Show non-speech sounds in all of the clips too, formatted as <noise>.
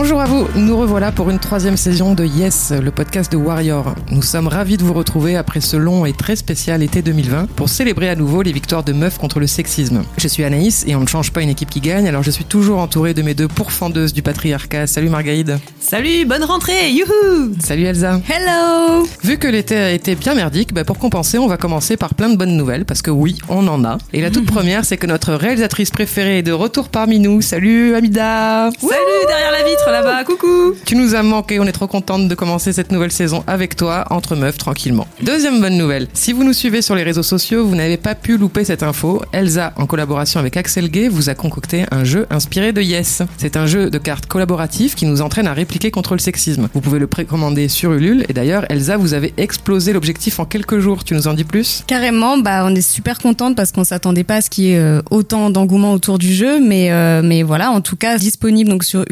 Bonjour à vous, nous revoilà pour une troisième saison de Yes, le podcast de Warrior. Nous sommes ravis de vous retrouver après ce long et très spécial été 2020 pour célébrer à nouveau les victoires de meufs contre le sexisme. Je suis Anaïs et on ne change pas une équipe qui gagne, alors je suis toujours entourée de mes deux pourfendeuses du patriarcat. Salut Margaïde. Salut, bonne rentrée, youhou! Salut Elsa. Hello! Vu que l'été a été bien merdique, bah pour compenser, on va commencer par plein de bonnes nouvelles, parce que oui, on en a. Et la toute <laughs> première, c'est que notre réalisatrice préférée est de retour parmi nous. Salut Amida Salut, derrière la vitre là-bas, coucou! Tu nous as manqué, on est trop contente de commencer cette nouvelle saison avec toi, entre meufs, tranquillement. Deuxième bonne nouvelle, si vous nous suivez sur les réseaux sociaux, vous n'avez pas pu louper cette info. Elsa, en collaboration avec Axel Gay, vous a concocté un jeu inspiré de Yes. C'est un jeu de cartes collaboratif qui nous entraîne à répliquer contre le sexisme. Vous pouvez le précommander sur Ulule, et d'ailleurs, Elsa, vous avez explosé l'objectif en quelques jours. Tu nous en dis plus? Carrément, bah on est super contente parce qu'on s'attendait pas à ce qu'il y ait euh, autant d'engouement autour du jeu, mais euh, mais voilà, en tout cas disponible donc sur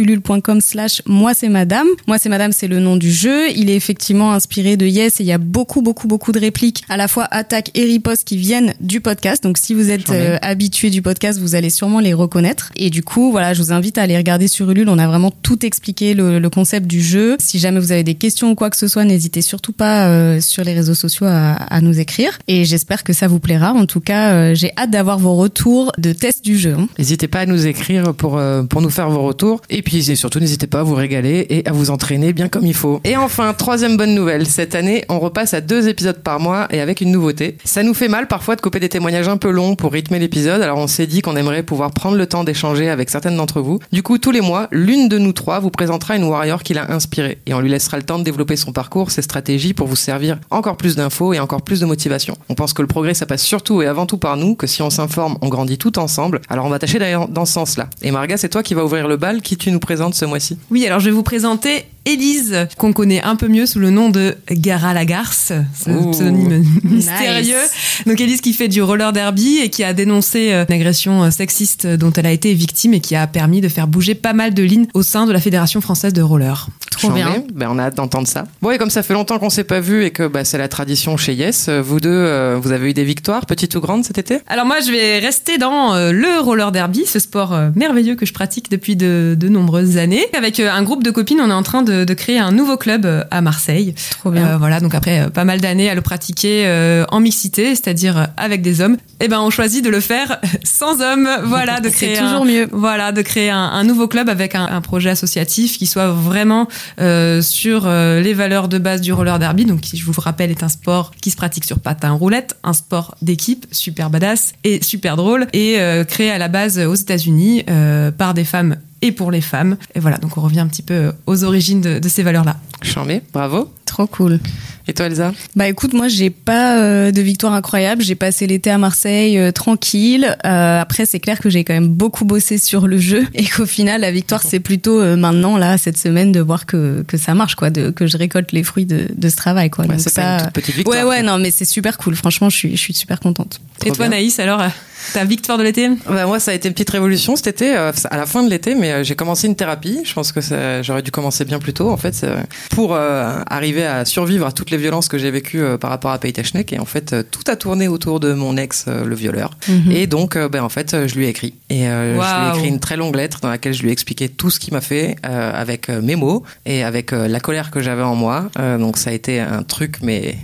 moi c'est Madame. Moi c'est Madame, c'est le nom du jeu. Il est effectivement inspiré de Yes et il y a beaucoup beaucoup beaucoup de répliques à la fois attaque et riposte qui viennent du podcast. Donc si vous êtes euh, habitué du podcast, vous allez sûrement les reconnaître. Et du coup, voilà, je vous invite à aller regarder sur Ulule. On a vraiment tout expliqué le, le concept du jeu. Si jamais vous avez des questions ou quoi que ce soit, n'hésitez surtout pas euh, sur les réseaux sociaux à, à nous écrire. Et j'espère que ça vous plaira. En tout cas, euh, j'ai hâte d'avoir vos retours de test du jeu. hein. N'hésitez pas à nous écrire pour, pour nous faire vos retours. Et puis et surtout, n'hésitez pas à vous régaler et à vous entraîner bien comme il faut. Et enfin, troisième bonne nouvelle. Cette année, on repasse à deux épisodes par mois et avec une nouveauté. Ça nous fait mal parfois de couper des témoignages un peu longs pour rythmer l'épisode. Alors on s'est dit qu'on aimerait pouvoir prendre le temps d'échanger avec certaines d'entre vous. Du coup, tous les mois, l'une de nous trois vous présentera une warrior qui l'a inspirée. Et on lui laissera le temps de développer son parcours, ses stratégies pour vous servir encore plus d'infos et encore plus de motivation. On pense que le progrès, ça passe surtout et avant tout par nous, que si on s'informe, on grandit tout ensemble. Alors on va tâcher d'aller dans ce sens-là. Et Marga, c'est toi qui va ouvrir le bal. Qui tu nous présentes ce mois-ci? Oui, alors je vais vous présenter Élise, qu'on connaît un peu mieux sous le nom de Gara Lagarce, ce Ouh. pseudonyme mystérieux. Donc Élise qui fait du roller derby et qui a dénoncé euh, une agression euh, sexiste dont elle a été victime et qui a permis de faire bouger pas mal de lignes au sein de la Fédération française de roller. Trop bien. Ben, on a hâte d'entendre ça. Bon, et comme ça fait longtemps qu'on s'est pas vu et que bah, c'est la tradition chez Yes, euh, vous deux, euh, vous avez eu des victoires, petites ou grandes, cet été? Alors moi, je vais rester dans euh, le roller derby, ce sport euh, merveilleux que je pratique depuis de, de nombreuses années. Avec euh, un groupe de copines, on est en train de, de créer un nouveau club euh, à Marseille. Trop bien. Euh, voilà, donc après euh, pas mal d'années à le pratiquer euh, en mixité, c'est-à-dire avec des hommes, et ben on choisit de le faire sans hommes. <laughs> Voilà, de C'est créer toujours un, mieux. Voilà, de créer un, un nouveau club avec un, un projet associatif qui soit vraiment euh, sur les valeurs de base du roller derby, donc qui je vous rappelle est un sport qui se pratique sur patin roulette, un sport d'équipe super badass et super drôle, et créé à la base aux États-Unis par des femmes et pour les femmes. Et voilà, donc on revient un petit peu aux origines de, ces valeurs-là. Chambé, bravo. Trop cool. Et toi, Elsa? Bah écoute, moi j'ai pas euh, de victoire incroyable. J'ai passé l'été à Marseille euh, tranquille. Euh, après, c'est clair que j'ai quand même beaucoup bossé sur le jeu <laughs> et qu'au final, la victoire c'est plutôt euh, maintenant là cette semaine de voir que que ça marche quoi, de, que je récolte les fruits de, de ce travail quoi. Ouais, Donc C'est pas une toute petite victoire. ouais ouais non mais c'est super cool. Franchement, je suis je suis super contente. Et toi, bien. Naïs, alors, euh, ta victoire de l'été? Bah, moi, ça a été une petite révolution cet été, euh, à la fin de l'été, mais euh, j'ai commencé une thérapie. Je pense que ça- j'aurais dû commencer bien plus tôt, en fait, pour euh, arriver à survivre à toutes les violences que j'ai vécues euh, par rapport à Paytechnek. Et en fait, euh, tout a tourné autour de mon ex, le violeur. Et donc, ben, en fait, je lui ai écrit. Et euh, je lui ai écrit une très longue lettre dans laquelle je lui ai expliqué tout ce qu'il m'a fait euh, avec mes mots et avec la colère que j'avais en moi. Euh, donc, ça a été un truc, mais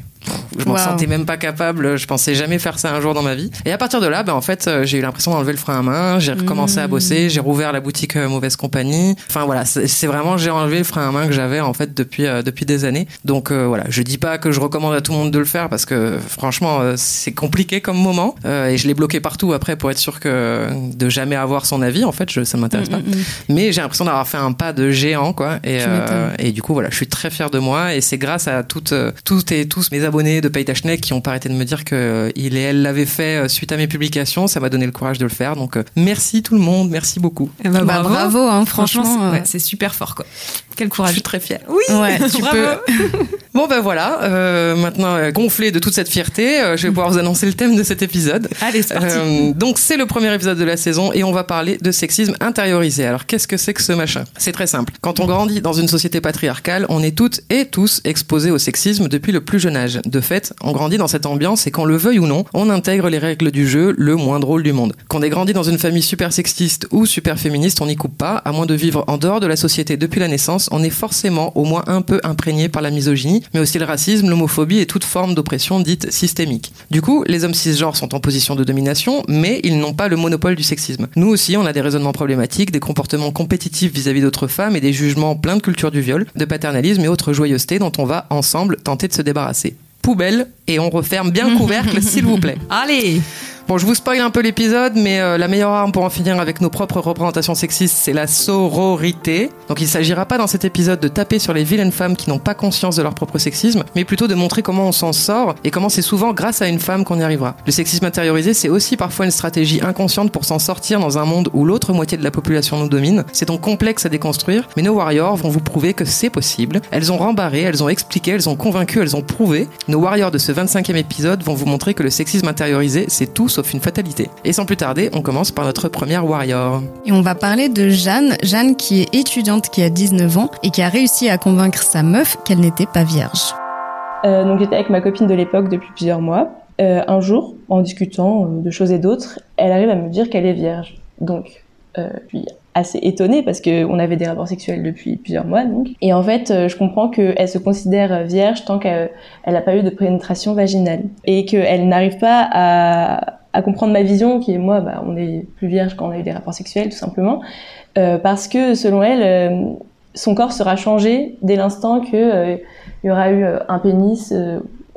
je m'en Waouh. sentais même pas capable. Je pensais jamais faire ça un jour dans ma vie. Et à partir de là, ben, en fait, euh, j'ai eu l'impression d'enlever le frein à main. J'ai recommencé à bosser. J'ai rouvert la boutique euh, Mauvaise Compagnie. Enfin voilà, c'est vraiment j'ai enlevé le frein à main que j'avais en fait depuis euh, depuis des années. Donc euh, voilà, je dis pas que je recommande à tout le monde de le faire parce que franchement euh, c'est compliqué comme moment et je l'ai bloqué partout après pour être sûr que de jamais avoir son avis. En fait, je, ça m'intéresse pas. Mais j'ai l'impression d'avoir fait un pas de géant quoi. Et du coup voilà, je suis très fier de moi et c'est grâce à toutes toutes et tous mes abonnés de Paytachnek qui ont pas arrêté de me dire que euh, il et elle l'avaient fait euh, suite à mes publications. Ça m'a donné le courage de le faire. Donc euh, merci tout le monde, merci beaucoup. Eh ben, Bah, bravo, hein, Franchement, franchement, c'est- ouais, c'est super fort, quoi. Quel Je courage. suis très fière. Oui, Ouais, tu bravo. peux. <laughs> Bon ben voilà, euh, maintenant euh, gonflé de toute cette fierté, euh, je vais pouvoir vous annoncer le thème de cet épisode. Allez, c'est parti. Donc c'est le premier épisode de la saison et on va parler de sexisme intériorisé. Alors qu'est-ce que c'est que ce machin? C'est très simple. Quand on grandit dans une société patriarcale, on est toutes et tous exposés au sexisme depuis le plus jeune âge. De fait, on grandit dans cette ambiance et qu'on le veuille ou non, on intègre les règles du jeu le moins drôle du monde. Qu'on ait grandi dans une famille super sexiste ou super féministe, on n'y coupe pas. À moins de vivre en dehors de la société depuis la naissance, on est forcément au moins un peu imprégné par la misogynie, mais aussi le racisme, l'homophobie et toute forme d'oppression dite systémique. Du coup, les hommes cisgenres sont en position de domination, mais ils n'ont pas le monopole du sexisme. Nous aussi, on a des raisonnements problématiques, des comportements compétitifs vis-à-vis d'autres femmes et des jugements pleins de culture du viol, de paternalisme et autres joyeusetés dont on va ensemble tenter de se débarrasser. Poubelle, et on referme bien le <laughs> couvercle, s'il vous plaît. Allez Bon, je vous spoil un peu l'épisode, mais euh, la meilleure arme pour en finir avec nos propres représentations sexistes, c'est la sororité. Donc il s'agira pas dans cet épisode de taper sur les vilaines femmes qui n'ont pas conscience de leur propre sexisme, mais plutôt de montrer comment on s'en sort et comment c'est souvent grâce à une femme qu'on y arrivera. Le sexisme intériorisé, c'est aussi parfois une stratégie inconsciente pour s'en sortir dans un monde où l'autre moitié de la population nous domine. C'est donc complexe à déconstruire, mais nos warriors vont vous prouver que c'est possible. Elles ont rembarré, elles ont expliqué, elles ont convaincu, elles ont prouvé. Nos warriors de ce 25e épisode vont vous montrer que le sexisme intériorisé, c'est tout sauf une fatalité. Et sans plus tarder, on commence par notre première warrior. Et on va parler de Jeanne. Jeanne qui est étudiante, qui a 19 ans et qui a réussi à convaincre sa meuf qu'elle n'était pas vierge. Euh, donc j'étais avec ma copine de l'époque depuis plusieurs mois. Euh, un jour, en discutant euh, de choses et d'autres, elle arrive à me dire qu'elle est vierge. Donc, euh, je suis assez étonnée parce que on avait des rapports sexuels depuis plusieurs mois. Donc. Et en fait, je comprends qu'elle se considère vierge tant qu'elle n'a pas eu de pénétration vaginale et qu'elle n'arrive pas à, à comprendre ma vision qui est moi, bah, on est plus vierge quand on a eu des rapports sexuels tout simplement, euh, parce que selon elle, euh, son corps sera changé dès l'instant que euh, il y aura eu euh, un pénis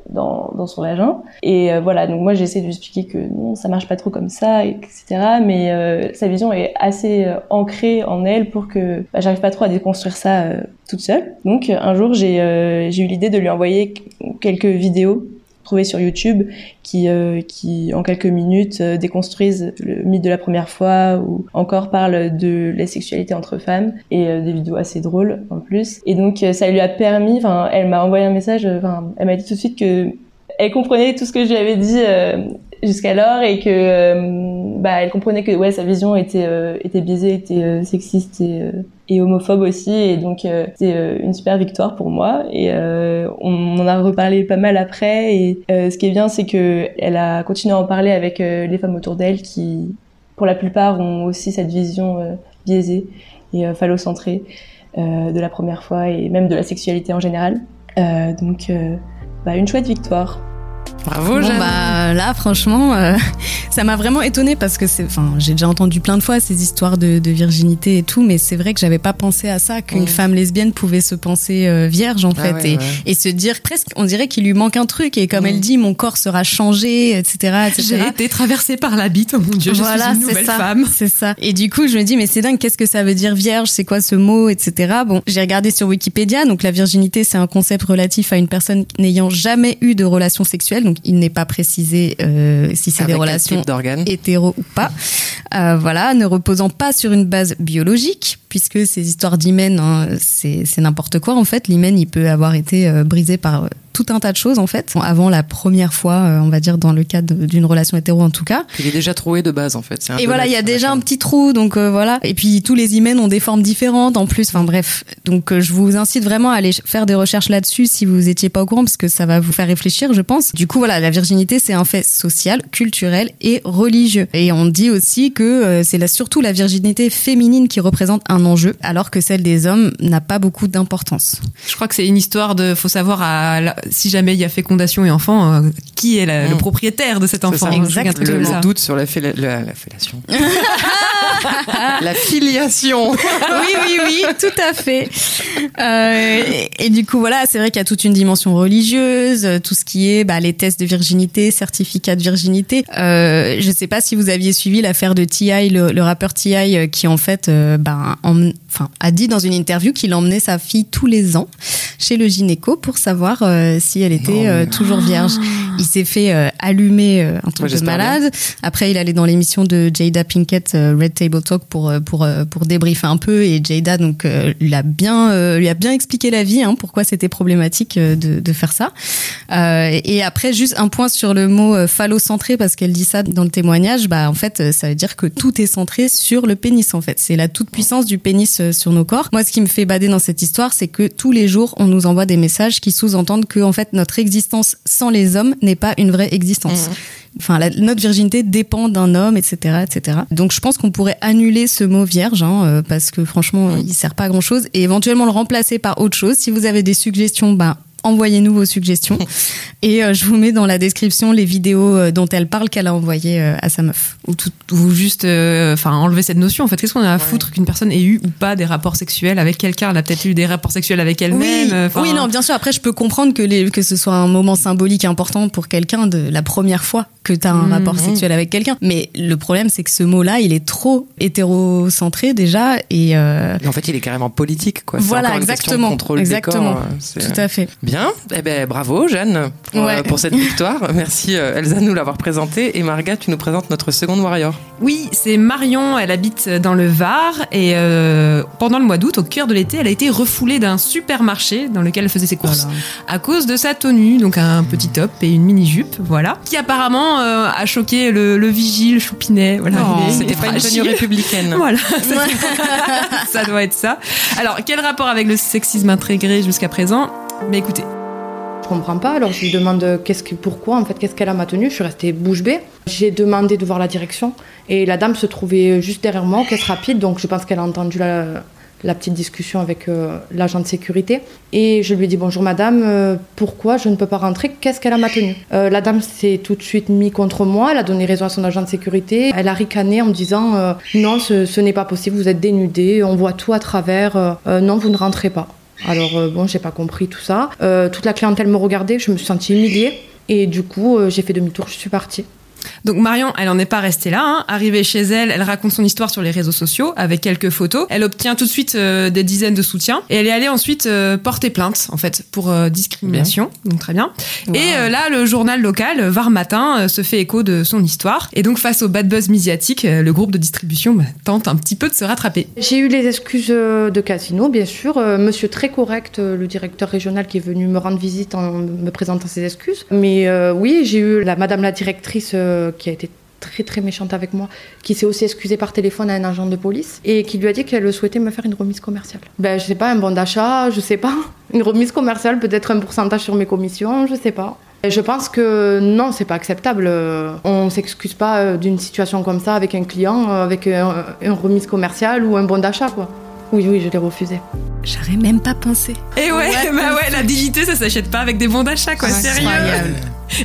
dans, dans son vagin. Et voilà, donc moi j'essaie de lui expliquer que non, ça marche pas trop comme ça, etc. Mais sa vision est assez ancrée en elle pour que bah, j'arrive pas trop à déconstruire ça toute seule. Donc un jour j'ai eu l'idée de lui envoyer quelques vidéos trouvées sur YouTube qui, euh, qui en quelques minutes euh, déconstruisent le mythe de la première fois ou encore parlent de la sexualité entre femmes et euh, des vidéos assez drôles en plus. Et donc euh, ça lui a permis, elle m'a envoyé un message, elle m'a dit tout de suite que elle comprenait tout ce que je lui avais dit jusqu'alors et que euh, bah elle comprenait que ouais sa vision était euh, était biaisée, était euh, sexiste et homophobe aussi. Et donc euh, une super victoire pour moi. Et on en a reparlé pas mal après. Et ce qui est bien c'est que elle a continué à en parler avec les femmes autour d'elle qui pour la plupart ont aussi cette vision biaisée et phallocentrée de la première fois et même de la sexualité en général. Donc bah, une chouette victoire Bravo, Bon bah là franchement euh, <laughs> ça m'a vraiment étonnée parce que c'est enfin j'ai déjà entendu plein de fois ces histoires de, de virginité et tout mais c'est vrai que j'avais pas pensé à ça qu'une Mm. femme lesbienne pouvait se penser euh, vierge en Ah fait ouais, et, ouais. et se dire presque on dirait qu'il lui manque un truc et comme Mm. elle dit mon corps sera changé etc etc J'ai été traversée par la bite, oh mon dieu, je voilà, suis une nouvelle ça, femme. C'est ça. Et du coup, je me dis, mais c'est dingue, qu'est-ce que ça veut dire vierge C'est quoi ce mot, etc. Bon, j'ai regardé sur Wikipédia. Donc, la virginité, c'est un concept relatif à une personne n'ayant jamais eu de relation sexuelle. Donc, il n'est pas précisé euh, si c'est des relations hétéro ou pas. Euh, voilà, ne reposant pas sur une base biologique, puisque ces histoires d'hymen, hein, c'est c'est n'importe quoi en fait. L'hymen, il peut avoir été euh, brisé par tout un tas de choses en fait, avant la première fois, euh, on va dire dans le cadre d'une relation hétéro en tout cas. Il est déjà troué de base en fait. Un Et voilà, là il y a déjà un petit trou, donc euh, voilà. Et puis tous les hymens ont des formes différentes en plus. Enfin bref, donc euh, je vous incite vraiment à aller faire des recherches là-dessus si vous étiez pas au courant, parce que ça va vous faire réfléchir, je pense. Du coup, voilà, la virginité c'est un fait social, culturel et religieux. Et on dit aussi que euh, c'est la, surtout la virginité féminine qui représente un enjeu, alors que celle des hommes n'a pas beaucoup d'importance. Je crois que c'est une histoire de, faut savoir, à la- si jamais il y a fécondation et enfant, euh, qui est la- le Mm. propriétaire de cet enfant. Exactement. Le, le doute sur la, féla- la, la fellation. <laughs> la filiation. oui, oui, oui, tout à fait. Euh, et, et du coup, voilà, c'est vrai qu'il y a toute une dimension religieuse, tout ce qui est bah, les tests de virginité, certificats de virginité. Euh, je sais pas si vous aviez suivi l'affaire de T.I., le, le rappeur T.I., qui en fait euh, ben, enfin, a dit dans une interview qu'il emmenait sa fille tous les ans chez le gynéco pour savoir euh, si elle était euh, toujours vierge. Il s'est fait euh, allumer un truc de malade. Après, il allait dans l'émission de Jada Pinkett, Red Table Talk, pour pour pour débriefer un peu. Et Jada donc lui a bien lui a bien expliqué la vie, hein, pourquoi c'était problématique de de faire ça. Et après, juste un point sur le mot phallocentré parce qu'elle dit ça dans le témoignage. Bah en fait, ça veut dire que tout est centré sur le pénis. En fait, c'est la toute puissance du pénis euh, sur nos corps. Moi, ce qui me fait bader dans cette histoire, c'est que tous les jours, on nous envoie des messages qui sous-entendent que en fait notre existence sans les hommes n'est pas une vraie existence. Enfin, la- notre virginité dépend d'un homme, etc., etc. Donc, je pense qu'on pourrait annuler ce mot vierge, hein, euh, parce que franchement, il sert pas à grand chose, et éventuellement le remplacer par autre chose. Si vous avez des suggestions, ben envoyez-nous vos suggestions, <laughs> et euh, je vous mets dans la description les vidéos euh, dont elle parle qu'elle a envoyées euh, à sa meuf. Ou, tout, ou juste, euh, enfin, enlever cette notion. En fait, qu'est-ce qu'on a à foutre qu'une personne ait eu ou pas des rapports sexuels avec quelqu'un? Elle a peut-être eu des rapports sexuels avec elle-même. Oui, oui, non, bien sûr. Après, je peux comprendre que, les, que ce soit un moment symbolique important pour quelqu'un de la première fois que tu as un Mhm. rapport sexuel avec quelqu'un. Mais le problème, c'est que ce mot-là, il est trop hétérocentré déjà. Et euh, Et en fait, il est carrément politique, quoi. Voilà, exactement, contrôle exactement. Des corps, euh, tout à fait. Bien, eh ben bravo Jeanne pour, Ouais. euh, pour cette victoire. <laughs> Merci euh, Elsa de nous l'avoir présenté et Marga, tu nous présentes notre seconde warrior. Oui, c'est Marion, elle habite dans le Var et euh, pendant le mois d'août, au cœur de l'été, elle a été refoulée d'un supermarché dans lequel elle faisait ses courses à cause de sa tenue, donc un petit top et une mini-jupe, voilà, qui apparemment euh, a choqué le, le vigile Choupinet. Voilà, Oh. C'était pas une tenue républicaine. <laughs> Voilà, ça, <laughs> ça doit être ça. Alors, quel rapport avec le sexisme intégré jusqu'à présent? Mais écoutez, Je comprends pas, alors je lui demande euh, qu'est-ce que, pourquoi, en fait, qu'est-ce qu'elle a ma tenue. Je suis restée bouche bée. J'ai demandé de voir la direction et la dame se trouvait juste derrière moi, caisse rapide, donc je pense qu'elle a entendu la, la petite discussion avec euh, l'agent de sécurité. Et je lui ai dit bonjour madame, euh, pourquoi je ne peux pas rentrer? Qu'est-ce qu'elle a ma tenue Euh, La dame s'est tout de suite mise contre moi, elle a donné raison à son agent de sécurité. Elle a ricané en me disant non, ce, n'est pas possible, vous êtes dénudée, on voit tout à travers, non, vous ne rentrez pas. Alors bon, j'ai pas compris tout ça. Toute la clientèle me regardait, je me suis sentie humiliée. Et du coup, j'ai fait demi-tour, je suis partie. Donc Marion, elle n'en est pas restée là. Hein. Arrivée chez elle, elle raconte son histoire sur les réseaux sociaux avec quelques photos. Elle obtient tout de suite euh, des dizaines de soutiens et elle est allée ensuite euh, porter plainte en fait pour euh, discrimination. Donc très bien. Et là, le journal local Var Matin se fait écho de son histoire. Et donc face au bad buzz médiatique, le groupe de distribution bah, tente un petit peu de se rattraper. J'ai eu les excuses de Casino, bien sûr. Monsieur très correct, le directeur régional qui est venu me rendre visite en me présentant ses excuses. Mais oui, j'ai eu la madame la directrice qui a été très très méchante avec moi, qui s'est aussi excusée par téléphone à un agent de police et qui lui a dit qu'elle souhaitait me faire une remise commerciale. Ben je sais pas, un bon d'achat, je sais pas. <laughs> Une remise commerciale, peut-être un pourcentage sur mes commissions, je sais pas. Et Je pense que non, c'est pas acceptable. Euh, On s'excuse pas euh, d'une situation comme ça avec un client, euh, avec un- une remise commerciale ou un bon d'achat, quoi. Oui, oui, je l'ai refusé. J'aurais même pas pensé. Et ouais, What <laughs> bah ouais, la dignité, ça s'achète pas avec des bons d'achat, quoi. Sérieux. Incroyable.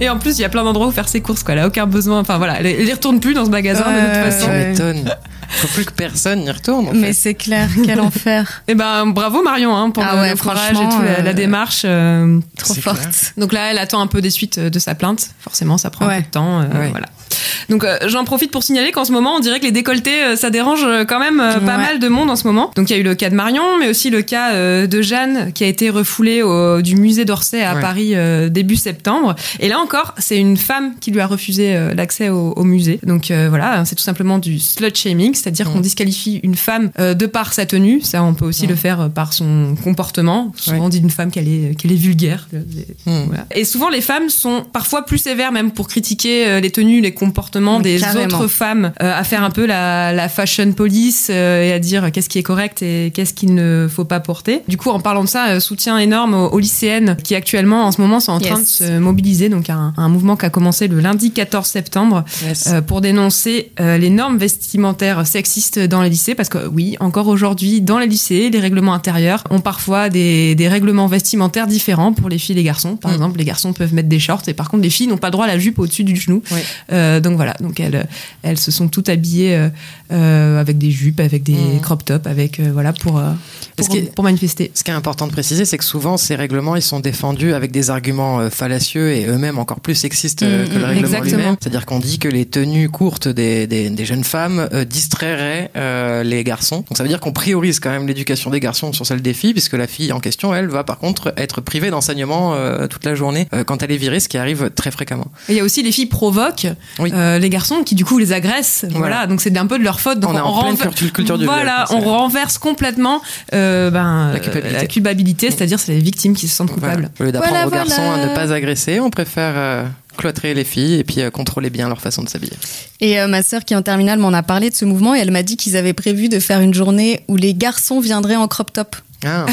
Et en plus, il y a plein d'endroits où faire ses courses, quoi. Elle a aucun besoin. Enfin voilà, elle, y retourne plus dans ce magasin de toute façon. Tu m'étonnes. Faut plus que personne n'y retourne. En Mais c'est clair, quel enfer. <laughs> Et ben bravo Marion hein, pour Ah le, ouais, le courage et tout, la, la euh, démarche. euh. Trop forte. Donc là, elle attend un peu des suites de sa plainte. Forcément, ça prend un Ouais. peu de temps. euh, Ouais. Voilà. Donc euh, j'en profite pour signaler qu'en ce moment, on dirait que les décolletés, euh, ça dérange euh, quand même euh, pas Ouais. mal de monde en ce moment. Donc il y a eu le cas de Marion, mais aussi le cas euh, de Jeanne qui a été refoulée au, du musée d'Orsay à Ouais. Paris euh, début septembre. Et là encore, c'est une femme qui lui a refusé euh, l'accès au, au musée. Donc euh, voilà, c'est tout simplement du slut shaming, c'est-à-dire Mm. qu'on disqualifie une femme euh, de par sa tenue. Ça, on peut aussi Mm. le faire par son comportement. Souvent, on dit d'une femme qu'elle est qu'elle est vulgaire. Voilà. Et souvent, les femmes sont parfois plus sévères même pour critiquer les tenues, les comportements des carrément. autres femmes, à faire un peu la, la fashion police et à dire qu'est-ce qui est correct et qu'est-ce qu'il ne faut pas porter. Du coup, en parlant de ça, soutien énorme aux, aux lycéennes qui actuellement, en ce moment, sont en train de se mobiliser. Donc, un, un mouvement qui a commencé le lundi 14 septembre Yes. euh, pour dénoncer euh, les normes vestimentaires sexistes dans les lycées parce que oui, encore aujourd'hui, dans les lycées, les règlements intérieurs ont parfois des, des règlements vestimentaires différents pour les filles et les garçons. Par Mm. exemple, les garçons peuvent mettre des shorts et par contre, les filles n'ont pas droit à la jupe au-dessus du genou. Oui. Euh, donc voilà, donc elles, elles se sont toutes habillées avec des jupes, avec des Mm. crop tops, avec voilà pour pour, que- pour manifester. Ce qui est important de préciser, c'est que souvent ces règlements, ils sont défendus avec des arguments fallacieux et eux-mêmes encore plus sexistes euh, Mm, que le mm, règlement exactement. lui-même. C'est-à-dire qu'on dit que les tenues courtes des, des, des jeunes femmes euh, distrairaient euh, les garçons. Donc ça veut dire qu'on priorise quand même l'éducation des garçons sur celle des filles, puisque la fille en question, elle, va par contre être privée d'enseignement euh, toute la journée euh, quand elle est virée, ce qui arrive très fréquemment. Et il y a aussi les filles provoquent Oui. euh, les garçons qui du coup les agressent. Voilà, Voilà. donc c'est un peu de leur faute. Donc on est en pleine culture, culture du Voilà, viol, on renverse complètement euh, ben, La culpabilité. c'est-à-dire c'est les victimes qui se sentent Voilà. coupables. Au lieu d'apprendre Voilà, aux garçons voilà. à ne pas agresser, on préfère euh, cloîtrer les filles et puis euh, contrôler bien leur façon de s'habiller. Et euh, ma sœur qui est en terminale m'en a parlé de ce mouvement et elle m'a dit qu'ils avaient prévu de faire une journée où les garçons viendraient en crop top. Ah,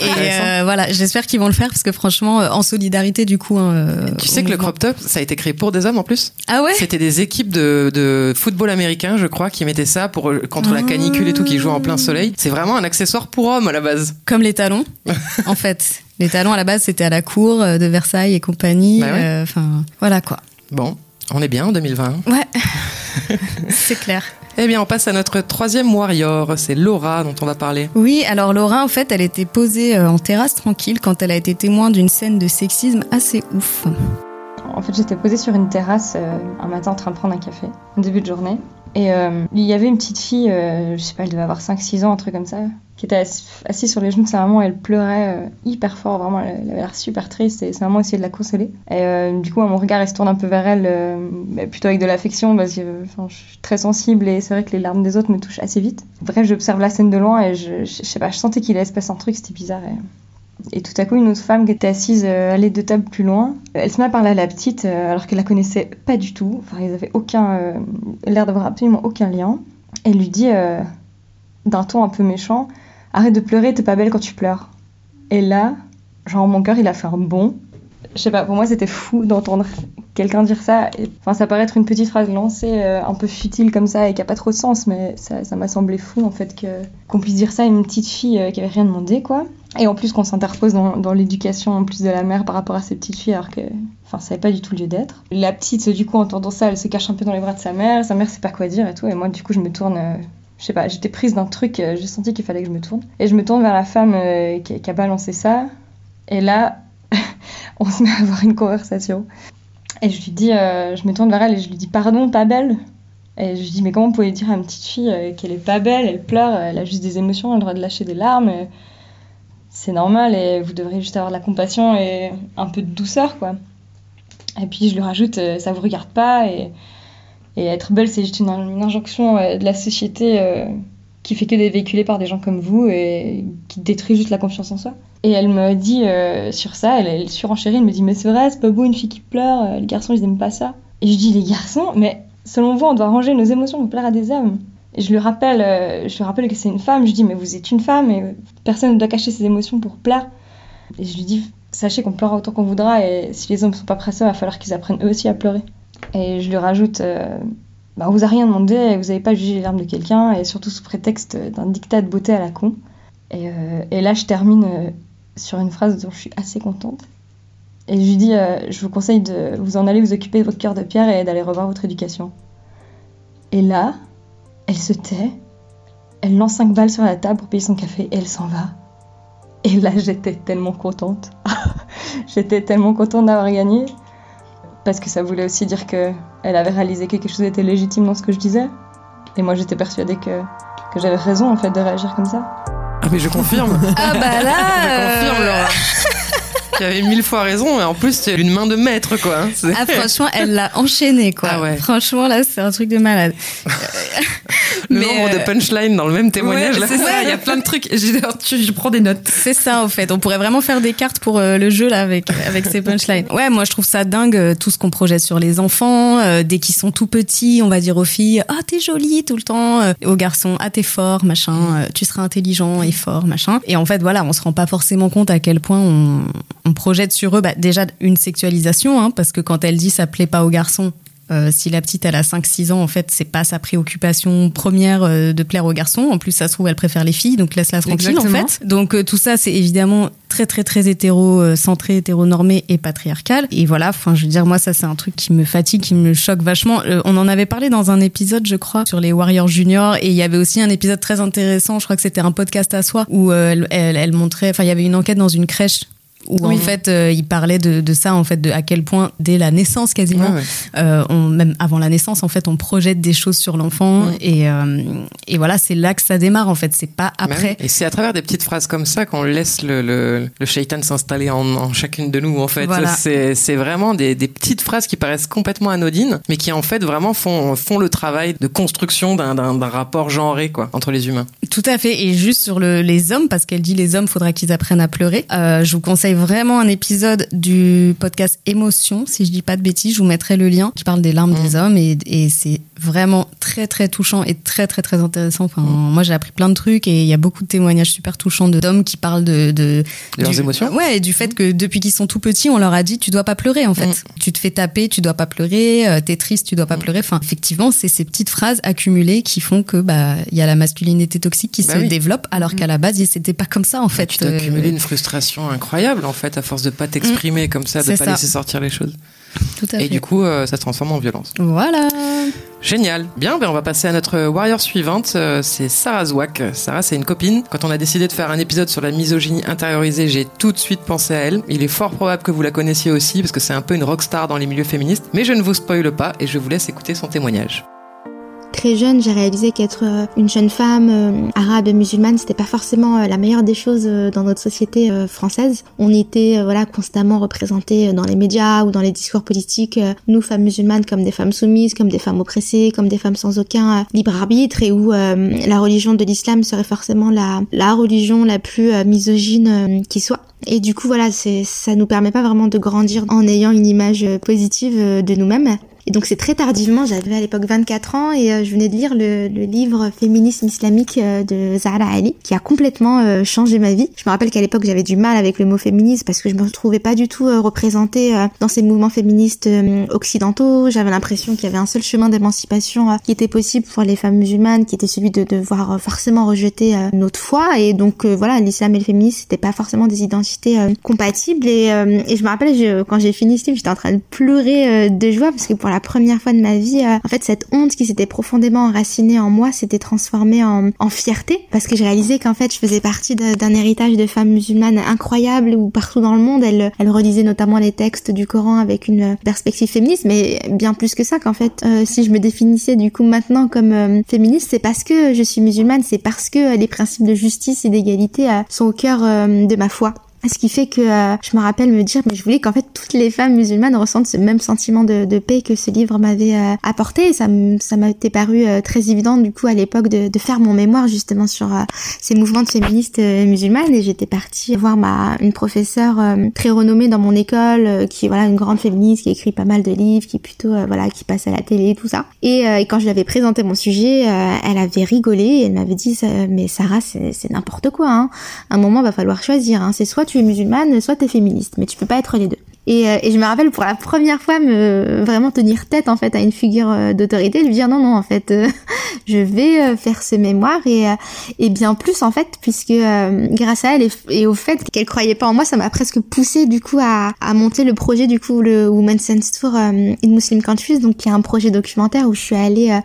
Et euh, voilà, j'espère qu'ils vont le faire parce que franchement, euh, en solidarité du coup. hein, euh, tu sais que le crop top, ça a été créé pour des hommes en plus? Ah ouais? C'était des équipes de, de football américain, je crois, qui mettaient ça pour, contre la canicule et tout, qui jouaient en plein soleil. C'est vraiment un accessoire pour hommes à la base. Comme les talons, <laughs> en fait. Les talons à la base c'était à la cour de Versailles et compagnie. Bah ouais. euh, Enfin, voilà quoi. Bon, on est bien en 2020. Ouais, <laughs> <laughs> c'est clair. Eh bien, on passe à notre troisième warrior, c'est Laura dont on va parler. Oui, alors Laura, en fait, elle était posée euh, en terrasse tranquille quand elle a été témoin d'une scène de sexisme assez ouf. En fait, j'étais posée sur une terrasse euh, un matin en train de prendre un café, en début de journée. Et euh, il y avait une petite fille, euh, je sais pas, elle devait avoir 5-6 ans, un truc comme ça, qui était ass- assise sur les genoux de sa maman. Elle pleurait euh, hyper fort, vraiment, elle, elle avait l'air super triste et sa maman essayait de la consoler. Et du coup, mon regard, il se tourne un peu vers elle, plutôt avec de l'affection, parce que je suis très sensible et c'est vrai que les larmes des autres me touchent assez vite. Bref, j'observe la scène de loin et je, je, je sais pas, je sentais qu'il allait se passer un truc, c'était bizarre. Et... Et tout à coup, une autre femme qui était assise euh, allée deux tables plus loin, elle se met à parler à la petite euh, alors qu'elle la connaissait pas du tout. Enfin, ils avaient aucun, euh, l'air d'avoir absolument aucun lien. Elle lui dit d'un ton un peu méchant Arrête de pleurer, t'es pas belle quand tu pleures. Et là, genre, mon cœur, il a fait un bond. Je sais pas, pour moi, c'était fou d'entendre quelqu'un dire ça. Enfin, ça paraît être une petite phrase lancée un peu futile comme ça et qui a pas trop de sens, mais ça m'a semblé fou en fait que qu'on puisse dire ça à une petite fille qui avait rien demandé, quoi. Et en plus qu'on s'interpose dans, l'éducation en plus de la mère par rapport à ces petites filles alors que enfin ça n'avait pas du tout lieu d'être. La petite du coup entendant ça elle se cache un peu dans les bras de sa mère, sa mère sait pas quoi dire et tout et moi du coup je me tourne euh, je sais pas, j'étais prise d'un truc, euh, j'ai senti qu'il fallait que je me tourne. Et je me tourne vers la femme euh, qui, a balancé ça. Et là, <laughs> on se met à avoir une conversation. Et je lui dis, je me tourne vers elle et je lui dis, pardon, pas belle. Et je lui dis, mais comment vous pouvez dire à une petite fille qu'elle est pas belle, elle pleure, elle a juste des émotions, elle a le droit de lâcher des larmes. C'est normal et vous devriez juste avoir de la compassion et un peu de douceur, quoi. Et puis je lui rajoute, euh, ça vous regarde pas et, être belle, c'est juste une, injonction euh, de la société euh, qui fait que d'être véhiculée par des gens comme vous et qui détruit juste la confiance en soi. Et elle me dit sur ça, elle, elle surenchérit, elle me dit mais c'est vrai, c'est pas beau une fille qui pleure, les garçons ils aiment pas ça. Et je dis les garçons, mais selon vous on doit ranger nos émotions pour plaire à des hommes. Je lui rappelle, euh, je lui rappelle que c'est une femme, je dis mais vous êtes une femme et personne ne doit cacher ses émotions pour plaire. Et je lui dis sachez qu'on pleurera autant qu'on voudra et si les hommes sont pas ça, il va falloir qu'ils apprennent eux aussi à pleurer. Et je lui rajoute euh, bah, on vous a rien demandé, et vous n'avez pas jugé les larmes de quelqu'un, et surtout sous prétexte d'un dictat de beauté à la con. Et, euh, là, je termine sur une phrase dont je suis assez contente. Et je lui dis, je vous conseille de vous en aller vous occuper de votre cœur de pierre et d'aller revoir votre éducation. Et là, elle se tait, elle lance 5 balles sur la table pour payer son café et elle s'en va. Et là, j'étais tellement contente. <laughs> j'étais tellement contente d'avoir gagné. Parce que ça voulait aussi dire que elle avait réalisé que quelque chose était légitime dans ce que je disais. Et moi, j'étais persuadée que, que j'avais raison, en fait, de réagir comme ça. Ah mais je confirme. Ah bah là <laughs> Je confirme, Laura. Tu avais mille fois raison, et en plus, c'est une main de maître, quoi. hein. Ah franchement, elle l'a enchaîné quoi. Ah ouais. Franchement là, c'est un truc de malade. <laughs> Le Mais, nombre euh, de punchlines dans le même témoignage, Ouais, là. c'est ça, il y a plein de trucs. Tu- Je prends des notes. C'est ça en fait. On pourrait vraiment faire des cartes pour euh, le jeu là avec avec ces punchlines. Ouais, moi je trouve ça dingue euh, tout ce qu'on projette sur les enfants euh, dès qu'ils sont tout petits. On va dire aux filles ah t'es jolie tout le temps. aux garçons ah t'es fort machin. tu seras intelligent et fort machin. Et en fait voilà, on se rend pas forcément compte à quel point on, on projette sur eux bah, déjà une sexualisation hein, parce que quand elle dit ça plaît pas aux garçons. euh, si la petite elle a 5-6 ans, en fait, c'est pas sa préoccupation première euh, de plaire aux garçons. En plus, ça se trouve, elle préfère les filles, donc laisse-la tranquille Exactement. en fait. Donc euh, tout ça, c'est évidemment très très très hétéro-centré, hétéronormé et patriarcal. Et voilà, enfin, je veux dire, moi, ça c'est un truc qui me fatigue, qui me choque vachement. Euh, on en avait parlé dans un épisode, je crois, sur les Warriors Juniors, et il y avait aussi un épisode très intéressant. Je crois que c'était un podcast à soi où euh, elle, elle, elle montrait, enfin, il y avait une enquête dans une crèche où en fait euh, il parlait de, de ça en fait de à quel point dès la naissance quasiment Ouais, ouais. euh, on, même avant la naissance, en fait, on projette des choses sur l'enfant et, euh, et voilà, c'est là que ça démarre. En fait, c'est pas Bah après. Et c'est à travers des petites phrases comme ça qu'on laisse le, le, le shaitan s'installer en, en chacune de nous, en fait. Voilà. C'est, vraiment des, des petites phrases qui paraissent complètement anodines, mais qui en fait vraiment font, font le travail de construction d'un, rapport genré, quoi, entre les humains. Tout à fait. Et juste sur le, les hommes, parce qu'elle dit les hommes, faudra qu'ils apprennent à pleurer. Je vous conseille vraiment un épisode du podcast Émotion, si je dis pas de bêtises. Je vous mettrai le lien qui parle des larmes des hommes et, et c'est vraiment très très touchant et très très très intéressant. Enfin, moi j'ai appris plein de trucs et il y a beaucoup de témoignages super touchants d'hommes qui parlent de de, De leurs du- émotions Ouais, et du fait que depuis qu'ils sont tout petits, on leur a dit tu dois pas pleurer en fait. Mm. Tu te fais taper, tu dois pas pleurer. euh, T'es triste, tu dois pas pleurer. Enfin, effectivement, c'est ces petites phrases accumulées qui font que bah il y a la masculinité toxique qui Bah se oui. développe, alors qu'à la base c'était pas comme ça en fait. tu t'as Euh, accumulé une frustration incroyable, en fait, à force de pas t'exprimer comme ça, de pas ça. laisser sortir les choses. Tout à Et fait. du coup, euh, ça se transforme en violence. Voilà. Génial. Bien, ben on va passer à notre warrior suivante. Euh, C'est Sarah Zouak. Sarah, c'est une copine. Quand on a décidé de faire un épisode sur la misogynie intériorisée, j'ai tout de suite pensé à elle. Il est fort probable que vous la connaissiez aussi, parce que c'est un peu une rockstar dans les milieux féministes. Mais je ne vous spoile pas et je vous laisse écouter son témoignage. Très jeune, j'ai réalisé qu'être euh, une jeune femme euh, arabe musulmane, c'était pas forcément euh, la meilleure des choses dans notre société française. On était voilà constamment représentés dans les médias ou dans les discours politiques, nous femmes musulmanes comme des femmes soumises, comme des femmes oppressées, comme des femmes sans aucun libre arbitre et où la religion de l'islam serait forcément la la religion la plus misogyne qui soit. Et du coup, voilà, c'est, ça nous permet pas vraiment de grandir en ayant une image positive de nous-mêmes. Et donc c'est très tardivement, j'avais à l'époque 24 ans et euh, je venais de lire le, le livre Féminisme islamique euh, de Zahra Ali qui a complètement euh, changé ma vie. Je me rappelle qu'à l'époque j'avais du mal avec le mot féministe parce que je me retrouvais pas du tout représentée dans ces mouvements féministes occidentaux. J'avais l'impression qu'il y avait un seul chemin d'émancipation qui était possible pour les femmes musulmanes qui était celui de devoir forcément rejeter notre foi et donc voilà l'islam et le féminisme c'était pas forcément des identités compatibles et, je me rappelle quand j'ai fini ce livre j'étais en train de pleurer de joie parce que première fois de ma vie euh, en fait cette honte qui s'était profondément enracinée en moi s'était transformée en, en fierté. Parce que j'ai réalisé qu'en fait je faisais partie d'un héritage de femmes musulmanes incroyables où partout dans le monde elles, elles relisaient notamment les textes du Coran avec une perspective féministe. Mais bien plus que ça qu'en fait euh, si je me définissais du coup maintenant comme euh, féministe c'est parce que je suis musulmane c'est parce que euh, les principes de justice et d'égalité euh, sont au cœur euh, de ma foi ce qui fait que euh, je me rappelle me dire, mais je voulais qu'en fait toutes les femmes musulmanes ressentent ce même sentiment de, de paix que ce livre m'avait euh, apporté. Et ça m'a été paru euh, très évident du coup à l'époque de, de faire mon mémoire justement sur euh, ces mouvements de féministes euh, musulmanes. Et j'étais partie voir ma une professeure euh, très renommée dans mon école, qui voilà une grande féministe, qui écrit pas mal de livres, qui plutôt voilà qui passe à la télé et tout ça. Et, et quand je lui avais présenté mon sujet, elle avait rigolé et elle m'avait dit, mais Sarah c'est n'importe quoi. Hein à un moment va falloir choisir. Hein. C'est soit tu es musulmane, soit tu es féministe, mais tu peux pas être les deux. Et, euh, et je me rappelle pour la première fois me vraiment tenir tête en fait à une figure euh, d'autorité, lui dire non non en fait euh, <laughs> je vais euh, faire ce mémoire. Et, euh, et bien plus en fait, puisque euh, grâce à elle et, au fait qu'elle croyait pas en moi, ça m'a presque poussé du coup à, à, monter le projet du coup le Women's Sense Tour in Muslim Countries, donc qui est un projet documentaire où je suis allée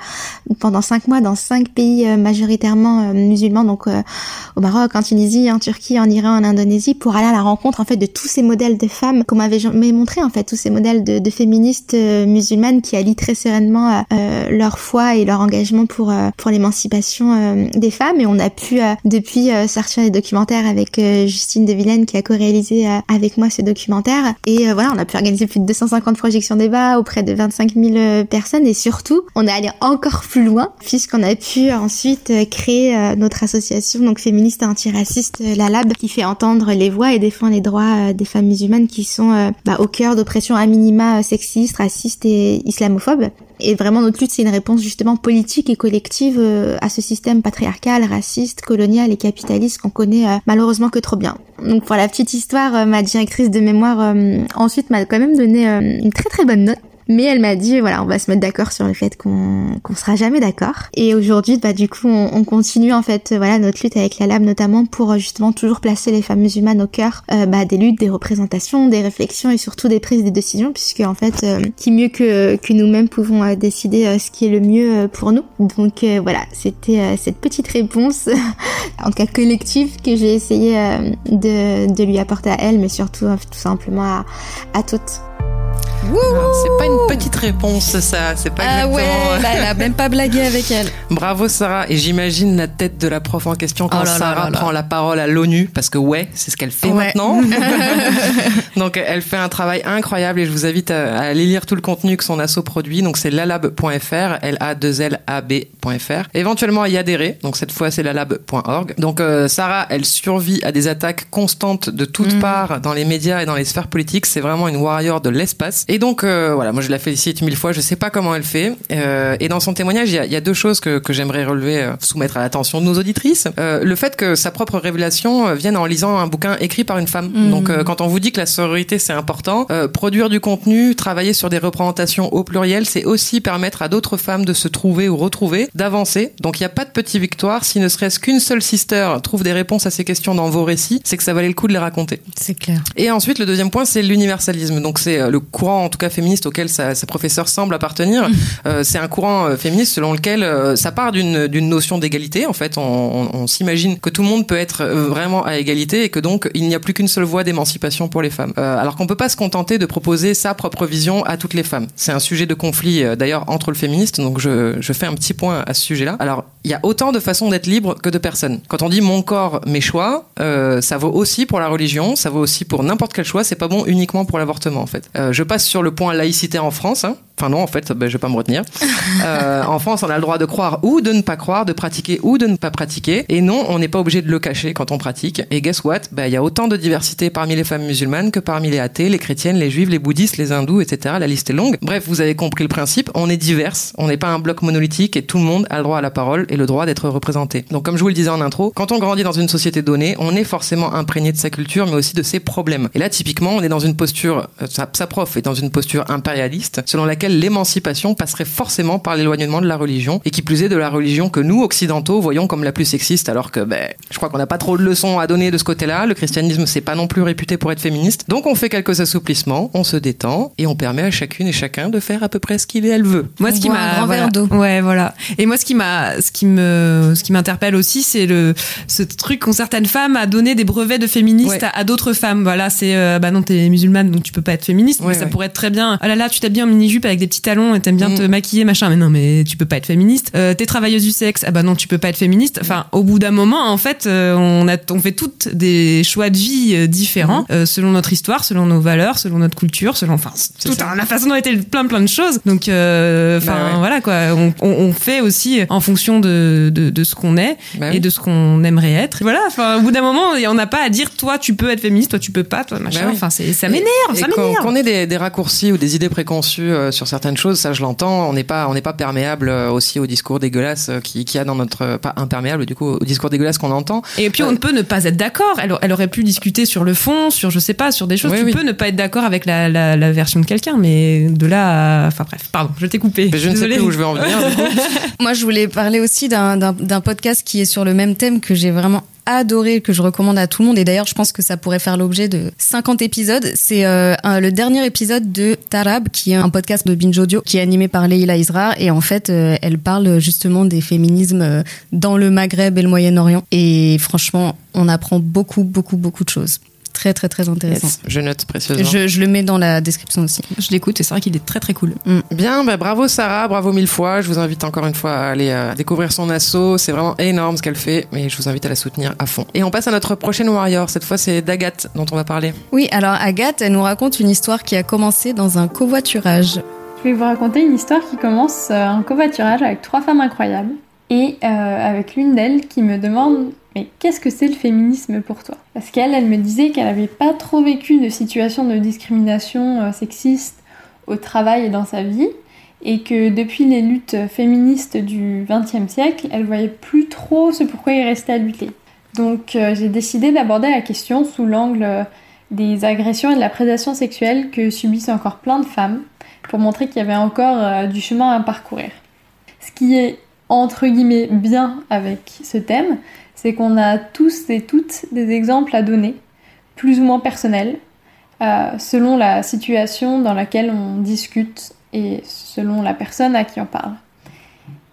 pendant cinq mois dans cinq pays majoritairement musulmans, donc au Maroc, en Tunisie, en Turquie, en Iran, en Indonésie, pour aller à la rencontre en fait de tous ces modèles de femmes qu'on m'avait montré en fait, tous ces modèles de, de féministes musulmanes qui allient très sereinement leur foi et leur engagement pour euh, pour l'émancipation euh, des femmes. Et on a pu euh, depuis sortir des documentaires avec Justine de Vilaine qui a co-réalisé avec moi ce documentaire. Et voilà on a pu organiser plus de 250 projections débat auprès de 25 000 personnes. Et surtout on est allé encore plus loin puisqu'on a pu ensuite créer notre association donc féministe et antiraciste la Lab qui fait entendre les voix et défend les droits des femmes musulmanes qui sont bah, au cœur d'oppressions à minima sexistes, racistes et islamophobes. Et vraiment notre lutte c'est une réponse justement politique et collective euh, à ce système patriarcal, raciste, colonial et capitaliste qu'on connaît euh, malheureusement que trop bien. Donc pour la petite histoire, euh, ma directrice de mémoire ensuite m'a quand même donné une très très bonne note mais elle m'a dit, voilà, on va se mettre d'accord sur le fait qu'on qu'on sera jamais d'accord. Et aujourd'hui, bah du coup, on, on, continue en fait, voilà, notre lutte avec la Lab notamment pour justement toujours placer les femmes musulmanes au cœur euh, bah, des luttes, des représentations, des réflexions et surtout des prises de décisions, puisque en fait, euh, qui mieux que que nous-mêmes pouvons euh, décider ce qui est le mieux pour nous. Donc voilà, c'était cette petite réponse, <laughs> en tout cas collective, que j'ai essayé de, de lui apporter à elle, mais surtout tout simplement à, à toutes. C'est pas une petite réponse, ça. C'est pas ah ouais, elle a même pas blagué avec elle. <laughs> Bravo, Sarah. Et j'imagine la tête de la prof en question quand oh Sarah prend la parole à l'ONU, parce que ouais, c'est ce qu'elle fait maintenant. <laughs> Donc, elle fait un travail incroyable et je vous invite à, aller lire tout le contenu que son asso produit. Donc, c'est lalab.fr, l a 2 l a b.fr. Éventuellement à y adhérer. Donc, cette fois, c'est lalab.org. Donc, euh, Sarah, elle survit à des attaques constantes de toutes mm. parts dans les médias et dans les sphères politiques. C'est vraiment une warrior de l'espace. Et donc euh, voilà, moi je la félicite mille fois. Je sais pas comment elle fait. Euh, et dans son témoignage, il y a, y a, deux choses que, que j'aimerais relever, euh, soumettre à l'attention de nos auditrices. Euh, le fait que sa propre révélation euh, vienne en lisant un bouquin écrit par une femme. Mmh. Donc quand on vous dit que la sororité c'est important, produire du contenu, travailler sur des représentations au pluriel, c'est aussi permettre à d'autres femmes de se trouver ou retrouver, d'avancer. Donc il n'y a pas de petite victoire. Si ne serait-ce qu'une seule sister trouve des réponses à ces questions dans vos récits, c'est que ça valait le coup de les raconter. C'est clair. Et ensuite, le deuxième point, c'est l'universalisme. Donc c'est le courant en tout cas féministe auquel sa, sa professeure semble appartenir. Euh, c'est un courant euh, féministe selon lequel euh, ça part d'une notion d'égalité. En fait, on, on, on s'imagine que tout le monde peut être vraiment à égalité et que donc il n'y a plus qu'une seule voie d'émancipation pour les femmes. alors qu'on peut pas se contenter de proposer sa propre vision à toutes les femmes. C'est un sujet de conflit d'ailleurs entre le féministe. Donc je, je fais un petit point à ce sujet-là. Alors il y a autant de façons d'être libre que de personnes. Quand on dit mon corps, mes choix, euh, ça vaut aussi pour la religion, ça vaut aussi pour n'importe quel choix. C'est pas bon uniquement pour l'avortement en fait. Euh, je passe sur le point laïcité en France. Hein. Enfin non, en fait, ben, je vais pas me retenir. <laughs> Euh, en France, on a le droit de croire ou de ne pas croire, de pratiquer ou de ne pas pratiquer. Et non, on n'est pas obligé de le cacher quand on pratique. Et guess what? Ben il y a autant de diversité parmi les femmes musulmanes que parmi les athées, les chrétiennes, les juives, les bouddhistes, les hindous, etc. La liste est longue. Bref, vous avez compris le principe. On est diverses. On n'est pas un bloc monolithique et tout le monde a le droit à la parole et le droit d'être représenté. Donc comme je vous le disais en intro, quand on grandit dans une société donnée, on est forcément imprégné de sa culture, mais aussi de ses problèmes. Et là, typiquement, on est dans une posture, euh, sa, sa prof est dans une posture impérialiste, selon laquelle l'émancipation passerait forcément par l'éloignement de la religion, et qui plus est de la religion que nous, occidentaux, voyons comme la plus sexiste, alors que ben, je crois qu'on n'a pas trop de leçons à donner de ce côté-là. Le christianisme, c'est pas non plus réputé pour être féministe. Donc on fait quelques assouplissements, on se détend, et on permet à chacune et chacun de faire à peu près ce qu'il et elle veut. Moi, ce qui m'a, voilà. ouais, voilà. Et moi, ce qui m'a, ce qui me, ce qui m'interpelle aussi, c'est le, ce truc qu'ont certaines femmes à donner des brevets de féministes à, d'autres femmes. Voilà, c'est, euh, bah non, t'es musulmane, donc tu peux pas être féministe. mais ça pourrait être très bien. Ah là là, tu t'habilles en mini-jupe avec des petits talons et t'aimes bien mm. te maquiller, machin. Mais non, mais tu peux pas être féministe. Euh, t'es travailleuse du sexe. Ah bah non, tu peux pas être féministe. Enfin, au bout d'un moment, en fait, euh, on a, on fait toutes des choix de vie différents mm. selon notre histoire, selon nos valeurs, selon notre culture, selon, enfin, toute la façon dont on était plein plein de choses. Donc, enfin, bah voilà quoi. On, on, on, fait aussi en fonction de de, de, de ce qu'on est Bah et oui. de ce qu'on aimerait être. Voilà, enfin, au bout d'un moment, on n'a pas à dire toi tu peux être féministe, toi tu peux pas, toi machin. Bah oui. Enfin, c'est, ça m'énerve, Et ça qu'on m'énerve. qu'on ait des, des raccourcis ou des idées préconçues euh, sur certaines choses, ça je l'entends. On n'est pas, on n'est pas perméable euh, aussi au discours dégueulasse euh, qui, qui a dans notre, pas imperméable du coup au discours dégueulasse qu'on entend. Et puis on ne peut ne pas être d'accord. Elle, elle aurait pu discuter sur le fond, sur je sais pas, sur des choses. Oui, tu oui. peux ne pas être d'accord avec la, la, la version de quelqu'un, mais de là, à... enfin bref, pardon, je t'ai coupé. Mais je ne sais plus où je vais en venir. du coup. <laughs> Moi, je voulais parler aussi d'un- podcast qui est sur le même thème que j'ai vraiment adoré, que je recommande à tout le monde. Et d'ailleurs, je pense que ça pourrait faire l'objet de 50 épisodes. C'est euh, le dernier épisode de Tarab, qui est un podcast de Binge Audio, qui est animé par Leila Isra. Et en fait, euh, elle parle justement des féminismes euh, dans le Maghreb et le Moyen-Orient. Et franchement, on apprend beaucoup, beaucoup, beaucoup de choses. Très, très, très intéressant. Yes, je note précieusement. Je, je le mets dans la description aussi. Je l'écoute et c'est vrai qu'il est très très cool. Bien, bah, bravo Sarah, bravo mille fois. Je vous invite encore une fois à aller euh, découvrir son assaut. C'est vraiment énorme ce qu'elle fait, mais je vous invite à la soutenir à fond. Et on passe à notre prochaine warrior. Cette fois, c'est Dagat dont on va parler. Oui, alors Agathe, elle nous raconte une histoire qui a commencé dans un covoiturage. Je vais vous raconter une histoire qui commence euh, en covoiturage avec trois femmes incroyables et euh, avec l'une d'elles qui me demande mais qu'est-ce que c'est le féminisme pour toi? Parce qu'elle, elle me disait qu'elle n'avait pas trop vécu de situation de discrimination euh, sexiste au travail et dans sa vie et que depuis les luttes féministes du XXe siècle, elle voyait plus trop ce pourquoi il restait à lutter. Donc euh, j'ai décidé d'aborder la question sous l'angle euh, des agressions et de la prédation sexuelle que subissent encore plein de femmes pour montrer qu'il y avait encore du chemin à parcourir. Ce qui est entre guillemets bien avec ce thème, c'est qu'on a tous et toutes des exemples à donner, plus ou moins personnels, euh, selon la situation dans laquelle on discute et selon la personne à qui on parle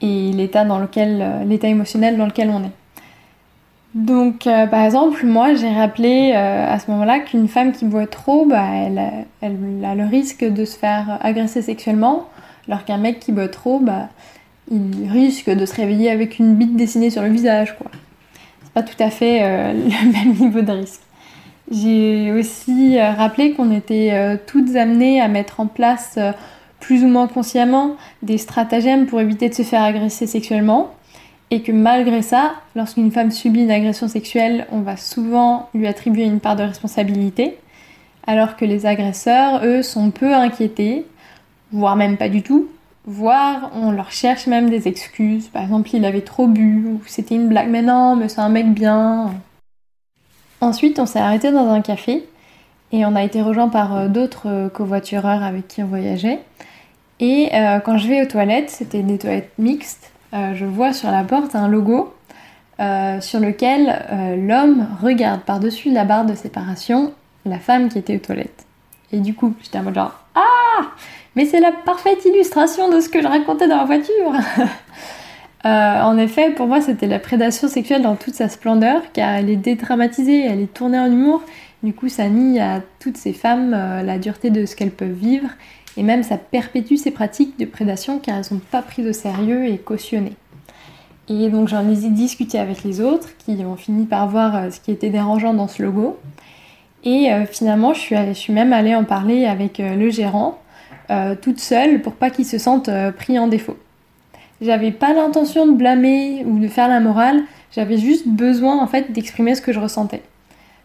et l'état dans lequel euh, l'état émotionnel dans lequel on est. Donc, euh, par exemple, moi, j'ai rappelé à ce moment-là qu'une femme qui boit trop, bah, elle, a- le risque de se faire agresser sexuellement, alors qu'un mec qui boit trop, bah, il risque de se réveiller avec une bite dessinée sur le visage. Pas tout à fait euh, <laughs> le même niveau de risque. J'ai aussi euh, rappelé qu'on était euh, toutes amenées à mettre en place, plus ou moins consciemment, des stratagèmes pour éviter de se faire agresser sexuellement et que malgré ça, lorsqu'une femme subit une agression sexuelle, on va souvent lui attribuer une part de responsabilité, alors que les agresseurs, eux, sont peu inquiétés, voire même pas du tout, voire on leur cherche même des excuses. Par exemple, il avait trop bu, ou c'était une blague, mais non, mais c'est un mec bien. Ensuite, on s'est arrêté dans un café et on a été rejoint par euh, d'autres euh, covoitureurs avec qui on voyageait. Et euh, quand je vais aux toilettes, c'était des toilettes mixtes, je vois sur la porte un logo sur lequel l'homme regarde par-dessus la barre de séparation la femme qui était aux toilettes. Et du coup, j'étais en mode genre Ah Mais c'est la parfaite illustration de ce que je racontais dans la voiture <laughs> Euh, En effet, pour moi, c'était la prédation sexuelle dans toute sa splendeur, car elle est dédramatisée, elle est tournée en humour. Du coup, ça nie à toutes ces femmes euh, la dureté de ce qu'elles peuvent vivre, et même ça perpétue ces pratiques de prédation car elles sont pas prises au sérieux et cautionnées. Et donc j'en ai discuté avec les autres qui ont fini par voir euh, ce qui était dérangeant dans ce logo. Et finalement, je suis, même allée en parler avec le gérant, toute seule, pour pas qu'il se sente euh, pris en défaut. J'avais pas l'intention de blâmer ou de faire la morale, j'avais juste besoin en fait d'exprimer ce que je ressentais.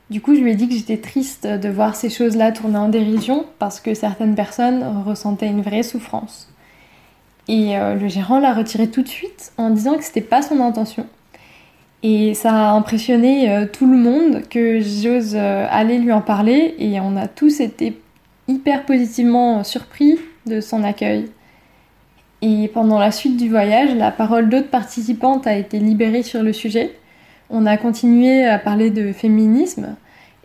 Du coup, je lui ai dit que j'étais triste de voir ces choses-là tourner en dérision parce que certaines personnes ressentaient une vraie souffrance. Et euh, le gérant l'a retiré tout de suite en disant que c'était pas son intention. Et ça a impressionné euh, tout le monde que j'ose euh, aller lui en parler et on a tous été hyper positivement surpris de son accueil. Et pendant la suite du voyage, la parole d'autres participantes a été libérée sur le sujet. On a continué à parler de féminisme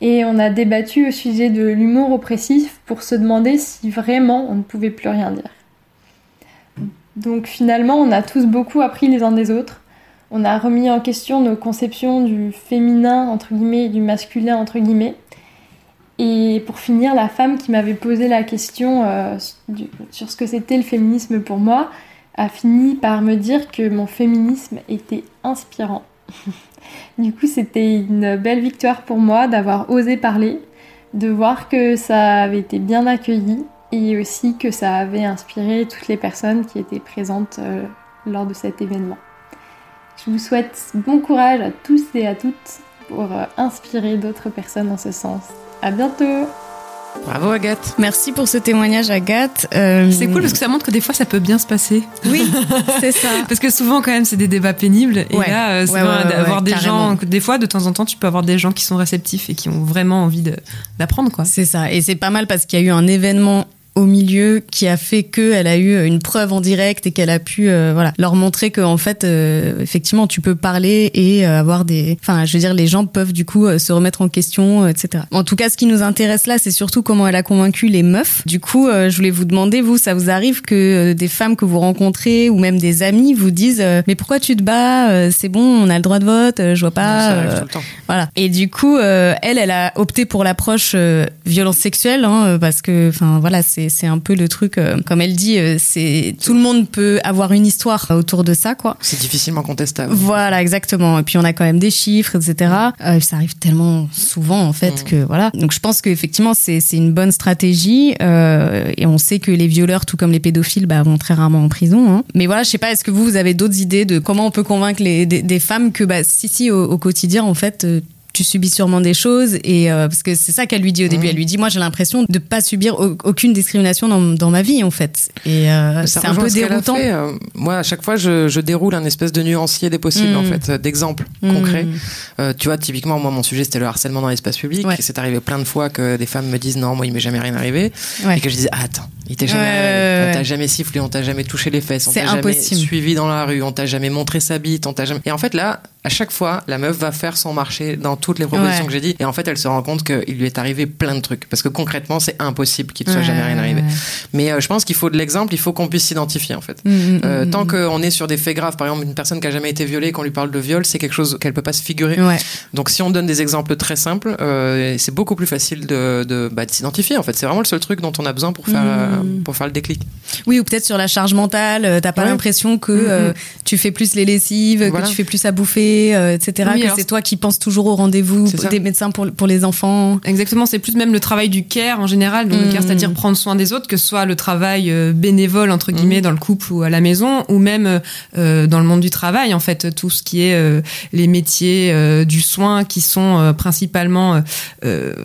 et on a débattu au sujet de l'humour oppressif pour se demander si vraiment on ne pouvait plus rien dire. Donc finalement, on a tous beaucoup appris les uns des autres. On a remis en question nos conceptions du féminin entre guillemets et du masculin entre guillemets. Et pour finir, la femme qui m'avait posé la question euh, sur ce que c'était le féminisme pour moi a fini par me dire que mon féminisme était inspirant. <laughs> du coup, c'était une belle victoire pour moi d'avoir osé parler, de voir que ça avait été bien accueilli et aussi que ça avait inspiré toutes les personnes qui étaient présentes euh, lors de cet événement. Je vous souhaite bon courage à tous et à toutes pour euh, inspirer d'autres personnes en ce sens. À bientôt Bravo Agathe. Merci pour ce témoignage, Agathe. Euh, C'est cool parce que ça montre que des fois ça peut bien se passer. Oui, <laughs> c'est ça. Parce que souvent quand même c'est des débats pénibles et Ouais. là euh, c'est Ouais, ouais, ouais, des carrément. gens des fois de temps en temps tu peux avoir des gens qui sont réceptifs et qui ont vraiment envie d'apprendre quoi. C'est ça. Et c'est pas mal parce qu'il y a eu un événement au milieu qui a fait qu'elle a eu une preuve en direct et qu'elle a pu euh, voilà leur montrer que en fait euh, effectivement tu peux parler et euh, avoir des enfin je veux dire les gens peuvent du coup euh, se remettre en question euh, etc en tout cas ce qui nous intéresse là c'est surtout comment elle a convaincu les meufs du coup euh, je voulais vous demander vous ça vous arrive que euh, des femmes que vous rencontrez ou même des amis vous disent euh, mais pourquoi tu te bats Euh, c'est bon on a le droit de vote euh, je vois pas ça arrive euh, tout le temps. voilà. Et du coup, euh, elle, elle a opté pour l'approche euh, violence sexuelle, hein, euh, parce que, enfin, voilà, c'est c'est un peu le truc. euh, comme elle dit, euh, c'est tout le monde peut avoir une histoire autour de ça, quoi. C'est difficilement contestable. Voilà, exactement. Et puis on a quand même des chiffres, etc. Euh, ça arrive tellement souvent en fait Mm. que voilà. Donc je pense qu'effectivement c'est c'est une bonne stratégie et on sait que les violeurs, tout comme les pédophiles, bah, vont très rarement en prison. hein. Mais voilà, je sais pas, est-ce que vous vous avez d'autres idées de comment on peut convaincre les des, des femmes que bah si si au, au quotidien en fait tu subis sûrement des choses et euh, parce que c'est ça qu'elle lui dit au début. Elle lui dit moi j'ai l'impression de pas subir au- aucune discrimination dans, dans ma vie en fait. Et euh, c'est un peu déroutant. fait. Euh, Moi, à chaque fois, je, je déroule un espèce de nuancier des possibles, Mm. en fait, euh, d'exemples Mhm. concrets. Euh, tu vois, typiquement, moi, mon sujet, c'était le harcèlement dans l'espace public. Ouais. C'est arrivé plein de fois que des femmes me disent non, moi, il m'est jamais rien arrivé. Ouais. Et que je disais, ah, attends, il t'est jamais On t'a jamais sifflé, on t'a jamais touché les fesses, on t'a jamais suivi dans la rue, on t'a jamais montré sa bite, on t'a jamais. Et en fait, là, à chaque fois, la meuf va faire son marché dans toutes les propositions Ouais. que j'ai dit. Et en fait, elle se rend compte qu'il lui est arrivé plein de trucs. Parce que concrètement, c'est impossible qu'il ne soit Ouais, jamais rien arrivé. ouais. Mais euh, je pense qu'il faut de l'exemple, il faut qu'on puisse s'identifier, en fait. Mm, mm, Euh, mm, tant mm. qu'on est sur des faits graves, par exemple une personne qui a jamais été violée, qu'on lui parle de viol, c'est quelque chose qu'elle peut pas se figurer. Donc si on donne des exemples très simples, euh, c'est beaucoup plus facile de, de, bah, de s'identifier. En fait, c'est vraiment le seul truc dont on a besoin pour faire euh, Mhm. pour faire le déclic. Oui, ou peut-être sur la charge mentale, euh, t'as pas Ouais. l'impression que Mhm. euh, tu fais plus les lessives, Voilà. que tu fais plus à bouffer, euh, etc. Oui, que c'est toi qui penses toujours au rendez-vous des médecins pour, pour les enfants. Exactement, c'est plus même le travail du care en général, donc c'est-à-dire prendre soin des autres, que ce soit le travail bénévole entre guillemets dans le couple ou à la maison, ou même euh, dans le monde du travail en fait, tout ce qui est les métiers du soin qui sont principalement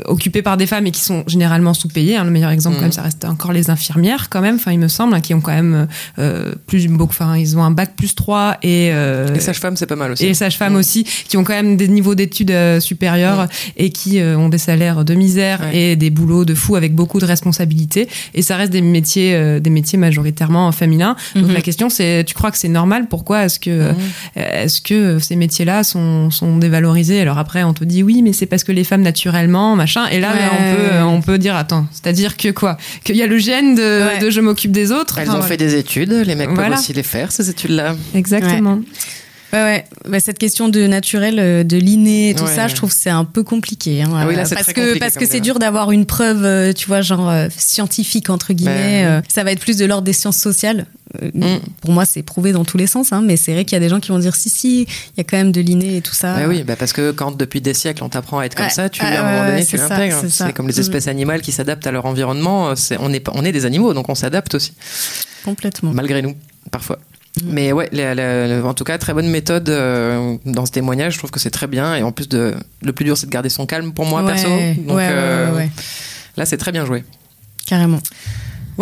occupés par des femmes et qui sont généralement sous-payés. hein. le meilleur exemple quand même, ça reste encore les infirmières quand même, enfin il me semble, hein, qui ont quand même euh, plus beaucoup, enfin ils ont un bac plus 3 et euh, Les sages-femmes, c'est pas mal aussi. et les sages-femmes Mm. aussi, qui ont quand même des niveaux d'études euh, supérieurs et qui euh, ont des salaires de misère Ouais. et des boulots de fou avec beaucoup de responsabilités. Et ça reste des métiers, euh, des métiers majoritairement féminins. Donc Mhm. la question, c'est, tu crois que c'est normal? Pourquoi est-ce que, euh, est-ce que ces métiers-là sont, sont dévalorisés? Alors après, on te dit oui, mais c'est parce que les femmes naturellement, machin. Et là, Ouais. on peut, euh, on peut dire attends, c'est-à-dire que quoi? Qu'il y a le gène de, Ouais. de je m'occupe des autres. Elles Enfin, ont fait des études, les mecs Voilà. peuvent aussi les faire, ces études-là. Exactement. Ouais, ouais. Bah, cette question de naturel, euh, de l'inné, et tout Ouais. ça, je trouve que c'est un peu compliqué. Hein, Ah oui, là, c'est parce très que compliqué parce que c'est dur d'avoir une preuve, euh, tu vois, genre euh, scientifique entre guillemets. Ben, euh, ça va être plus de l'ordre des sciences sociales. Euh, Mm. Pour moi, c'est prouvé dans tous les sens, hein, mais c'est vrai qu'il y a des gens qui vont dire si si, il y a quand même de l'inné et tout ça. Bah oui, bah parce que quand depuis des siècles on t'apprend à être comme Ouais. ça, tu Ouais, à un moment donné tu l'intègres. c'est ça. C'est comme les Mm. espèces animales qui s'adaptent à leur environnement. euh, on est pas- on est des animaux, donc on s'adapte aussi, Complètement. malgré nous parfois. Mm. Mais ouais, la- la- la- en tout cas, très bonne méthode euh, dans ce témoignage. Je trouve que c'est très bien. Et en plus, de, le plus dur, c'est de garder son calme pour moi Ouais, perso. Donc ouais, euh, ouais, là, c'est très bien joué. Carrément.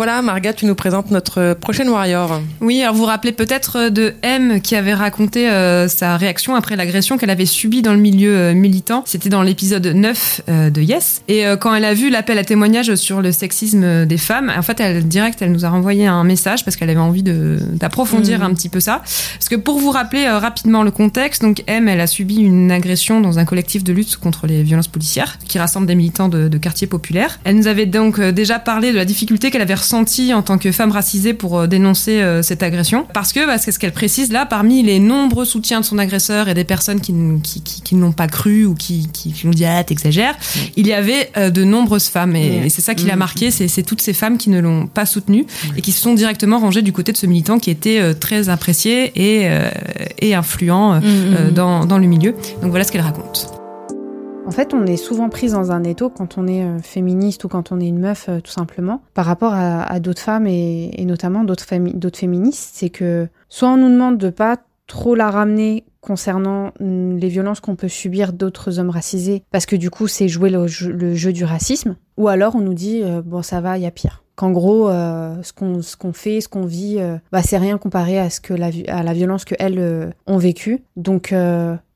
Voilà, Marga, tu nous présentes notre prochaine Warrior. Oui, alors vous vous rappelez peut-être de M qui avait raconté euh, sa réaction après l'agression qu'elle avait subie dans le milieu euh, militant. C'était dans l'épisode 9 euh, de Yes. Et euh, quand elle a vu l'appel à témoignage sur le sexisme des femmes, en fait, elle direct, elle nous a renvoyé un message parce qu'elle avait envie d'approfondir Mhm. un petit peu ça. Parce que pour vous rappeler euh, rapidement le contexte, donc M, elle a subi une agression dans un collectif de lutte contre les violences policières qui rassemble des militants de, de quartiers populaires. Elle nous avait donc euh, déjà parlé de la difficulté qu'elle avait ressentie en tant que femme racisée pour euh, dénoncer euh, cette agression. Parce que, parce que ce qu'elle précise là, parmi les nombreux soutiens de son agresseur et des personnes qui, qui, qui, qui ne l'ont pas cru ou qui, qui, ont dit ah t'exagères, il y avait euh, de nombreuses femmes et, Mm. et c'est ça qui l'a Mm. marqué, c'est c'est toutes ces femmes qui ne l'ont pas soutenue et qui se sont directement rangées du côté de ce militant qui était très apprécié et, et influent euh, euh, dans, dans le milieu. Donc voilà ce qu'elle raconte. En fait, on est souvent prise dans un étau quand on est euh, féministe ou quand on est une meuf, euh, tout simplement, par rapport à, d'autres femmes et, notamment d'autres féministes. C'est que soit on nous demande de pas trop la ramener concernant mm, les violences qu'on peut subir d'autres hommes racisés, parce que du coup, c'est jouer le jeu, du racisme. Ou alors, on nous dit, euh, bon, ça va, il y a pire. Qu'en gros, ce qu'on fait, ce qu'on vit, bah, c'est rien comparé à, ce que la, à la violence qu'elles euh, ont vécue. Donc,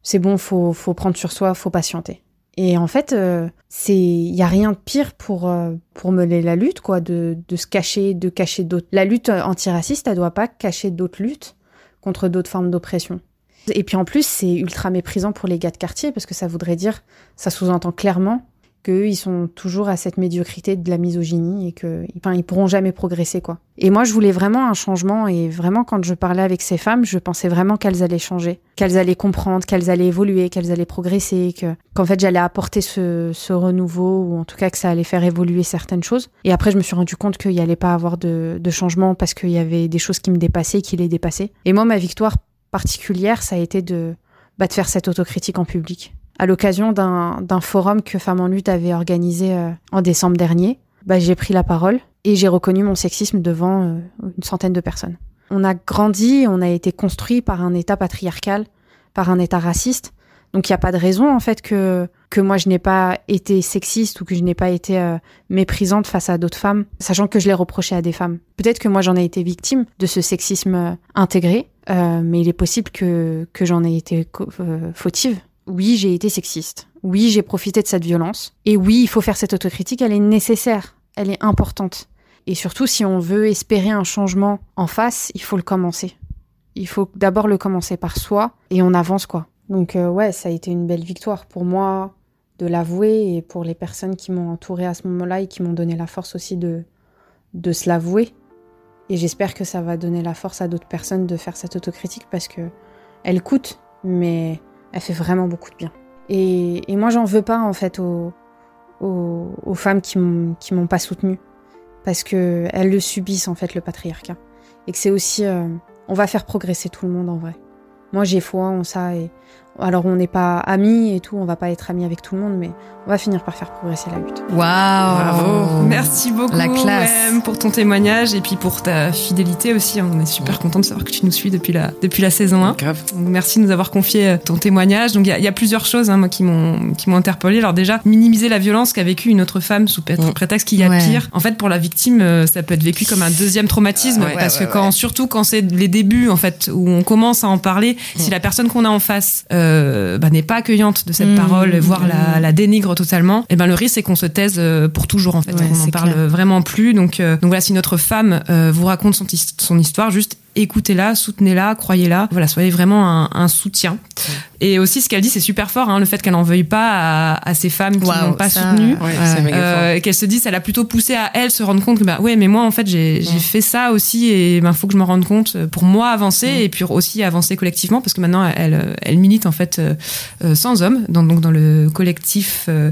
c'est bon, faut, faut prendre sur soi, faut patienter. Et en fait, euh, c'est il y a rien de pire pour euh, pour mener la lutte quoi, de, de se cacher, de cacher d'autres. La lutte antiraciste, elle doit pas cacher d'autres luttes contre d'autres formes d'oppression. Et puis en plus, c'est ultra méprisant pour les gars de quartier parce que ça voudrait dire, ça sous-entend clairement qu'eux, ils sont toujours à cette médiocrité de la misogynie et que, enfin, ils pourront jamais progresser, quoi. Et moi, je voulais vraiment un changement et vraiment, quand je parlais avec ces femmes, je pensais vraiment qu'elles allaient changer, qu'elles allaient comprendre, qu'elles allaient évoluer, qu'elles allaient progresser, que, qu'en fait, j'allais apporter ce, ce renouveau ou en tout cas que ça allait faire évoluer certaines choses. Et après, je me suis rendu compte qu'il n'y allait pas avoir de, changement parce qu'il y avait des choses qui me dépassaient, qui les dépassaient. Et moi, ma victoire particulière, ça a été de, bah, de faire cette autocritique en public à l'occasion d'un forum que Femmes en lutte avait organisé euh, en décembre dernier, bah, j'ai pris la parole et j'ai reconnu mon sexisme devant euh, une centaine de personnes. On a grandi, on a été construit par un État patriarcal, par un État raciste. Donc il n'y a pas de raison en fait que que moi je n'ai pas été sexiste ou que je n'ai pas été euh, méprisante face à d'autres femmes, sachant que je l'ai reproché à des femmes. Peut-être que moi j'en ai été victime de ce sexisme intégré, mais il est possible que que j'en ai été fautive. Oui, j'ai été sexiste. Oui, j'ai profité de cette violence. Et oui, il faut faire cette autocritique, elle est nécessaire, elle est importante. Et surtout, si on veut espérer un changement en face, il faut le commencer. Il faut d'abord le commencer par soi et on avance quoi. Donc euh, ouais, ça a été une belle victoire pour moi de l'avouer et pour les personnes qui m'ont entourée à ce moment-là et qui m'ont donné la force aussi de, de se l'avouer. Et j'espère que ça va donner la force à d'autres personnes de faire cette autocritique parce que elle coûte, mais elle fait vraiment beaucoup de bien. Et, moi, j'en veux pas en fait aux, aux, femmes qui m'ont qui m'ont pas soutenue parce que elles le subissent en fait le patriarcat et que c'est aussi euh, on va faire progresser tout le monde en vrai. Moi, j'ai foi en ça et alors on n'est pas amis et tout, on va pas être amis avec tout le monde, mais on va finir par faire progresser la lutte. Waouh Bravo. Merci beaucoup La classe. Pour ton témoignage et puis pour ta fidélité aussi. On est super content de savoir que tu nous suis depuis la, depuis la saison 1. Grave. Donc, merci de nous avoir confié euh, ton témoignage. Donc il y a- il y, a plusieurs choses hein, moi, qui m'ont qui m'ont interpellée. Alors déjà, minimiser la violence qu'a vécue une autre femme sous Mm. prétexte qu'il y a Ouais. pire. En fait, pour la victime, euh, ça peut être vécu comme un deuxième traumatisme ouais, parce ouais, que quand, surtout quand c'est les débuts en fait où on commence à en parler, si la personne qu'on a en face euh, bah, n'est pas accueillante de cette Mm. parole, voire la, la dénigre totalement, et ben le risque c'est qu'on se taise euh, pour toujours en fait, Ouais, qu'on n'en parle clair. vraiment plus. Donc, euh, donc voilà, si notre femme euh, vous raconte son histoire, juste écoutez-la, soutenez-la, croyez-la. Voilà, soyez vraiment un, un soutien. Et aussi, ce qu'elle dit, c'est super fort, hein, le fait qu'elle n'en veuille pas à, à ces femmes qui Waouh, n'ont pas ça, soutenu. Ouais, Euh, qu'elle se dit, ça l'a plutôt poussé à elle se rendre compte que bah ouais, mais moi en fait j'ai fait ça aussi et ben faut que je me rende compte pour moi avancer et puis aussi avancer collectivement parce que maintenant elle elle milite en fait euh, euh, sans hommes dans donc dans le collectif euh,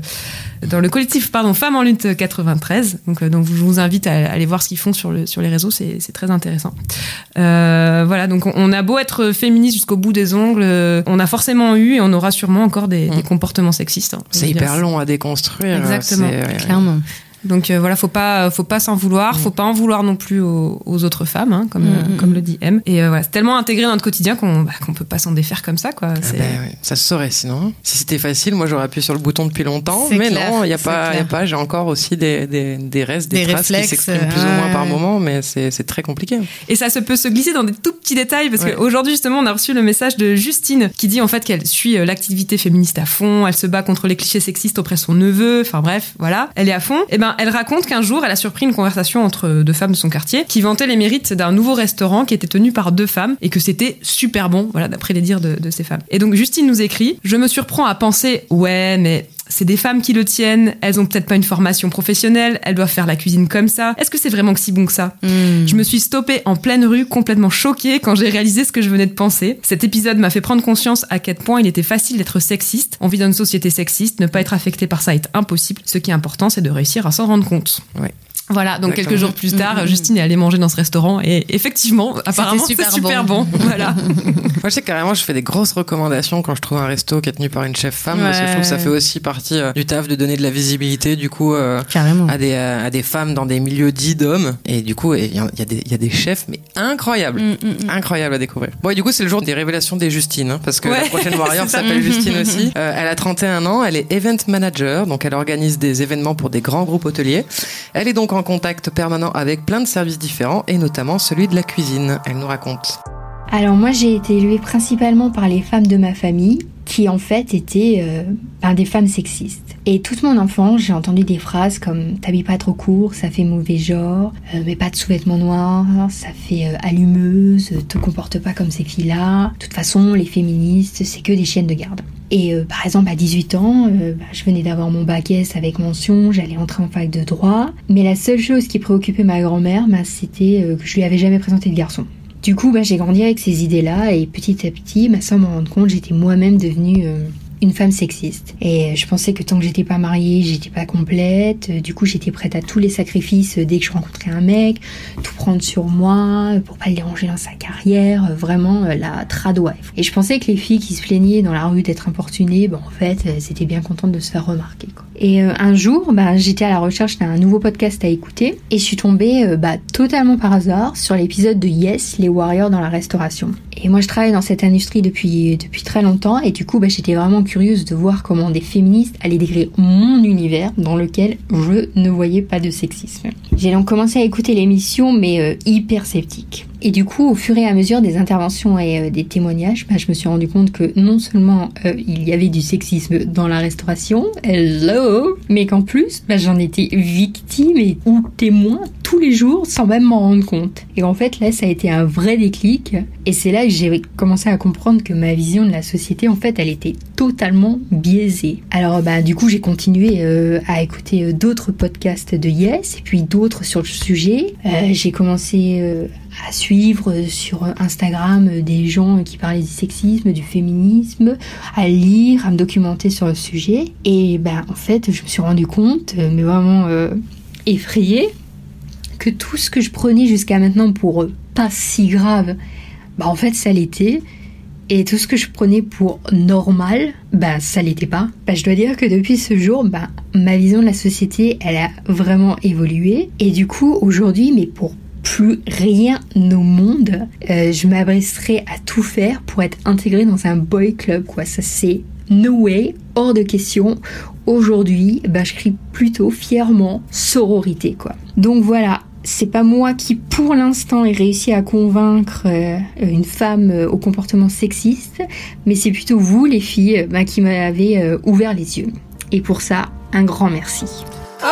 dans le collectif pardon Femmes en lutte 93 donc euh, donc je vous invite à, aller voir ce qu'ils font sur le sur les réseaux c'est c'est très intéressant euh, voilà donc on, on a beau être féministe jusqu'au bout des ongles euh, on a forcément eu et on aura sûrement encore des, Mm. des comportements sexistes hein. C'est dire, hyper long à déconstruire. Exactement. c'est- ouais, ouais. Clairement. Donc euh, voilà, faut pas, faut pas s'en vouloir, faut pas en vouloir non plus aux, aux autres femmes, hein, comme, Mm, euh, mm, comme mm. le dit M. Et euh, voilà, c'est tellement intégré dans notre quotidien qu'on bah, qu'on peut pas s'en défaire comme ça, quoi. Ah ouais, ça se saurait sinon. Si c'était facile, moi j'aurais appuyé sur le bouton depuis longtemps. Mais clair, non, il y a pas, y a pas. J'ai encore aussi des, des, des restes, des, Des traces qui réflexes, s'expriment plus ou moins par moment, mais c'est très compliqué. Et ça se peut se glisser dans des tout petits détails parce Ouais. qu'aujourd'hui justement on a reçu le message de Justine qui dit en fait qu'elle suit l'activité féministe à fond, elle se bat contre les clichés sexistes auprès de son neveu, enfin bref, voilà, elle est à fond. Et ben elle raconte qu'un jour elle a surpris une conversation entre deux femmes de son quartier qui vantaient les mérites d'un nouveau restaurant qui était tenu par deux femmes et que c'était super bon, voilà d'après les dires de, ces femmes. Et donc Justine nous écrit, je me surprends à penser ouais mais c'est des femmes qui le tiennent, elles ont peut-être pas une formation professionnelle, elles doivent faire la cuisine comme ça. Est-ce que c'est vraiment si bon que ça Mm. je me suis stoppée en pleine rue, complètement choquée quand j'ai réalisé ce que je venais de penser. Cet épisode m'a fait prendre conscience à quel point il était facile d'être sexiste. On vit dans une société sexiste, ne pas être affecté par ça est impossible. Ce qui est important, c'est de réussir à s'en rendre compte. Ouais. Voilà, donc quelques jours plus tard, Mm, mm, Justine est allée manger dans ce restaurant et effectivement, apparemment, c'est super super bon. voilà. <laughs> Moi, je sais carrément, je fais des grosses recommandations quand je trouve un resto qui est tenu par une chef femme, parce que je trouve que ça fait aussi partie euh, du taf de donner de la visibilité, du coup, euh, à des euh, à des femmes dans des milieux dits d'hommes. Et du coup, il y, y y a des chefs, mais incroyables, Mm, mm, mm. incroyables à découvrir. Bon, et du coup, c'est le jour des révélations des Justine, hein, parce que la prochaine <laughs> warrior s'appelle Justine <laughs> aussi. Euh, elle a 31 ans, elle est event manager, donc elle organise des événements pour des grands groupes hôteliers. Elle est donc en contact permanent avec plein de services différents, et notamment celui de la cuisine. Elle nous raconte. Alors moi j'ai été élevée principalement par les femmes de ma famille qui en fait étaient euh, ben, des femmes sexistes. Et toute mon enfance j'ai entendu des phrases comme t'habilles pas trop court, ça fait mauvais genre, euh, mets pas de sous-vêtements noirs, ça fait euh, allumeuse, te comporte pas comme ces filles-là. De toute façon les féministes c'est que des chiennes de garde. Et euh, par exemple, à 18 ans, euh, bah, je venais d'avoir mon bac S avec mention, j'allais entrer en fac de droit. Mais la seule chose qui préoccupait ma grand-mère, bah, c'était euh, que je lui avais jamais présenté de garçon. Du coup, bah, j'ai grandi avec ces idées-là et petit à petit, sans m'en rendre compte, j'étais moi-même devenue une femme sexiste. Et euh, je pensais que tant que j'étais pas mariée, j'étais pas complète. Euh, Du coup, j'étais prête à tous les sacrifices euh, dès que je rencontrais un mec, tout prendre sur moi pour pas le déranger dans sa carrière, vraiment la trad wife. Et je pensais que les filles qui se plaignaient dans la rue d'être importunées, bah, en fait, elles étaient bien contentes de se faire remarquer. Quoi. Et un jour, bah, j'étais à la recherche d'un nouveau podcast à écouter et je suis tombée bah, totalement par hasard sur l'épisode de Yes, les Warriors dans la restauration. Et moi, je travaille dans cette industrie depuis, depuis très longtemps et du coup, bah, j'étais vraiment curieuse de voir comment des féministes allaient décrire mon univers dans lequel je ne voyais pas de sexisme. J'ai donc commencé à écouter l'émission, mais euh, hyper sceptique. Et du coup, au fur et à mesure des interventions et euh, des témoignages, bah, je me suis rendu compte que non seulement euh, il y avait du sexisme dans la restauration, hello, mais qu'en plus, bah, j'en étais victime et ou témoin tous les jours sans même m'en rendre compte. Et en fait, là, ça a été un vrai déclic. Et c'est là que j'ai commencé à comprendre que ma vision de la société, en fait, elle était totalement biaisée. Alors, bah, du coup, j'ai continué euh, à écouter d'autres podcasts de Yes et puis d'autres sur le sujet. J'ai commencé à suivre sur Instagram des gens qui parlaient du sexisme, du féminisme, à lire, à me documenter sur le sujet. Et ben en fait, je me suis rendu compte, euh, mais vraiment euh, effrayée, que tout ce que je prenais jusqu'à maintenant pour euh, pas si grave, bah en fait ça l'était. Et tout ce que je prenais pour normal, bah ça l'était pas. Bah je dois dire que depuis ce jour, bah ma vision de la société, elle a vraiment évolué. Et du coup, aujourd'hui, mais pour plus rien au monde, euh, je m'adresserai à tout faire pour être intégrée dans un boy club, quoi. Ça c'est no way, hors de question. Aujourd'hui, bah, je crie plutôt fièrement sororité, quoi. Donc voilà, c'est pas moi qui, pour l'instant, ai réussi à convaincre euh, une femme euh, au comportement sexiste, mais c'est plutôt vous, les filles, bah, qui m'avez ouvert les yeux. Et pour ça, un grand merci. Oh,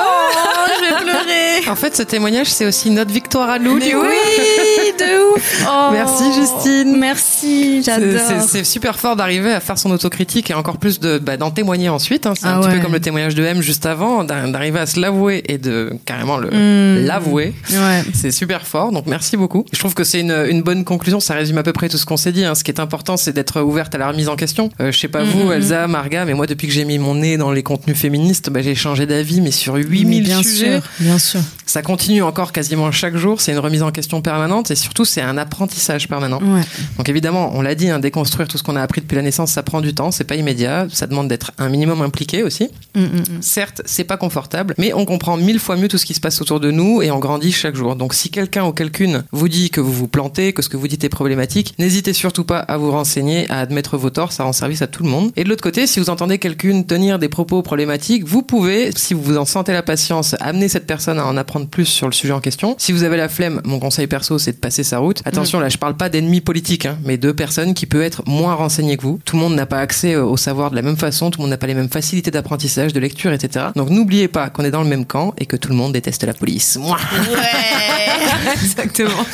je vais pleurer. En fait, ce témoignage, c'est aussi notre victoire à nous. Mais du coup. oui, de ouf. <laughs> Oh. Merci Justine. Merci, j'adore. C'est super fort d'arriver à faire son autocritique et encore plus de bah, d'en témoigner ensuite. hein. C'est Ah un petit peu comme le témoignage de M juste avant, d'ar- d'arriver à se l'avouer et de carrément le Mm. l'avouer. Ouais. C'est super fort, donc merci beaucoup. Je trouve que c'est une, une bonne conclusion, ça résume à peu près tout ce qu'on s'est dit. hein. Ce qui est important, c'est d'être ouverte à la remise en question. Euh, je sais pas vous, Mhm. Elsa, Marga, mais moi, depuis que j'ai mis mon nez dans les contenus féministes, bah, j'ai changé d'avis, mais sur 8000 bien sujets. sûr, bien sûr. Ça continue encore quasiment chaque jour, c'est une remise en question permanente et surtout, c'est un apprentissage permanent. Ouais. Donc évidemment, on l'a dit, hein, déconstruire tout ce qu'on a appris depuis la naissance, ça prend du temps, c'est pas immédiat, ça demande d'être un minimum impliqué aussi. Mm, mm, mm. Certes, c'est pas confortable, mais on comprend mille fois mieux tout ce qui se passe autour de nous et on grandit chaque jour. Donc si quelqu'un ou quelqu'une vous dit que vous vous plantez, que ce que vous dites est problématique, n'hésitez surtout pas à vous renseigner, à admettre vos torts, ça rend service à tout le monde. Et de l'autre côté, si vous entendez quelqu'une tenir des propos problématiques, vous pouvez, si vous en sentez la patience, amener cette personne à en apprendre plus sur le sujet en question. Si vous avez la flemme, mon conseil perso, c'est de passer sa route. Attention, là, je parle pas d'ennemis politiques, hein, mais de personnes qui peuvent être moins renseignées que vous. Tout le monde n'a pas accès au savoir de la même façon, tout le monde n'a pas les mêmes facilités d'apprentissage, de lecture, etc. Donc n'oubliez pas qu'on est dans le même camp et que tout le monde déteste la police. Moi. <laughs> Exactement. <laughs>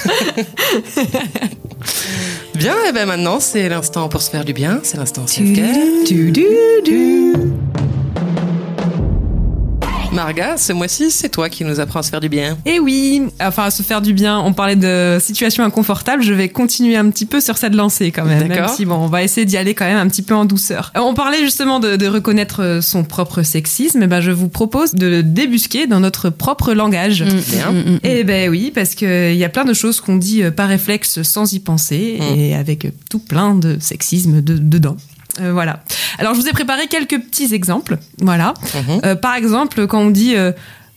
Bien, et ben maintenant, c'est l'instant pour se faire du bien, c'est l'instant self-care. Marga, ce mois-ci, c'est toi qui nous apprends à se faire du bien. Et oui, enfin à se faire du bien. On parlait de situation inconfortable. Je vais continuer un petit peu sur cette lancée quand même. Même D'accord. si bon, on va essayer d'y aller quand même un petit peu en douceur. Euh, On parlait justement de, de reconnaître euh, son propre sexisme. Et ben, je vous propose de le débusquer dans notre propre langage. Bien. Eh ben oui, parce que il y a plein de choses qu'on dit euh, par réflexe sans y penser Mm. et avec euh, tout plein de sexisme de- dedans. Euh, voilà. Alors je vous ai préparé quelques petits exemples. Voilà. Mhm. Euh, par exemple, quand on dit euh,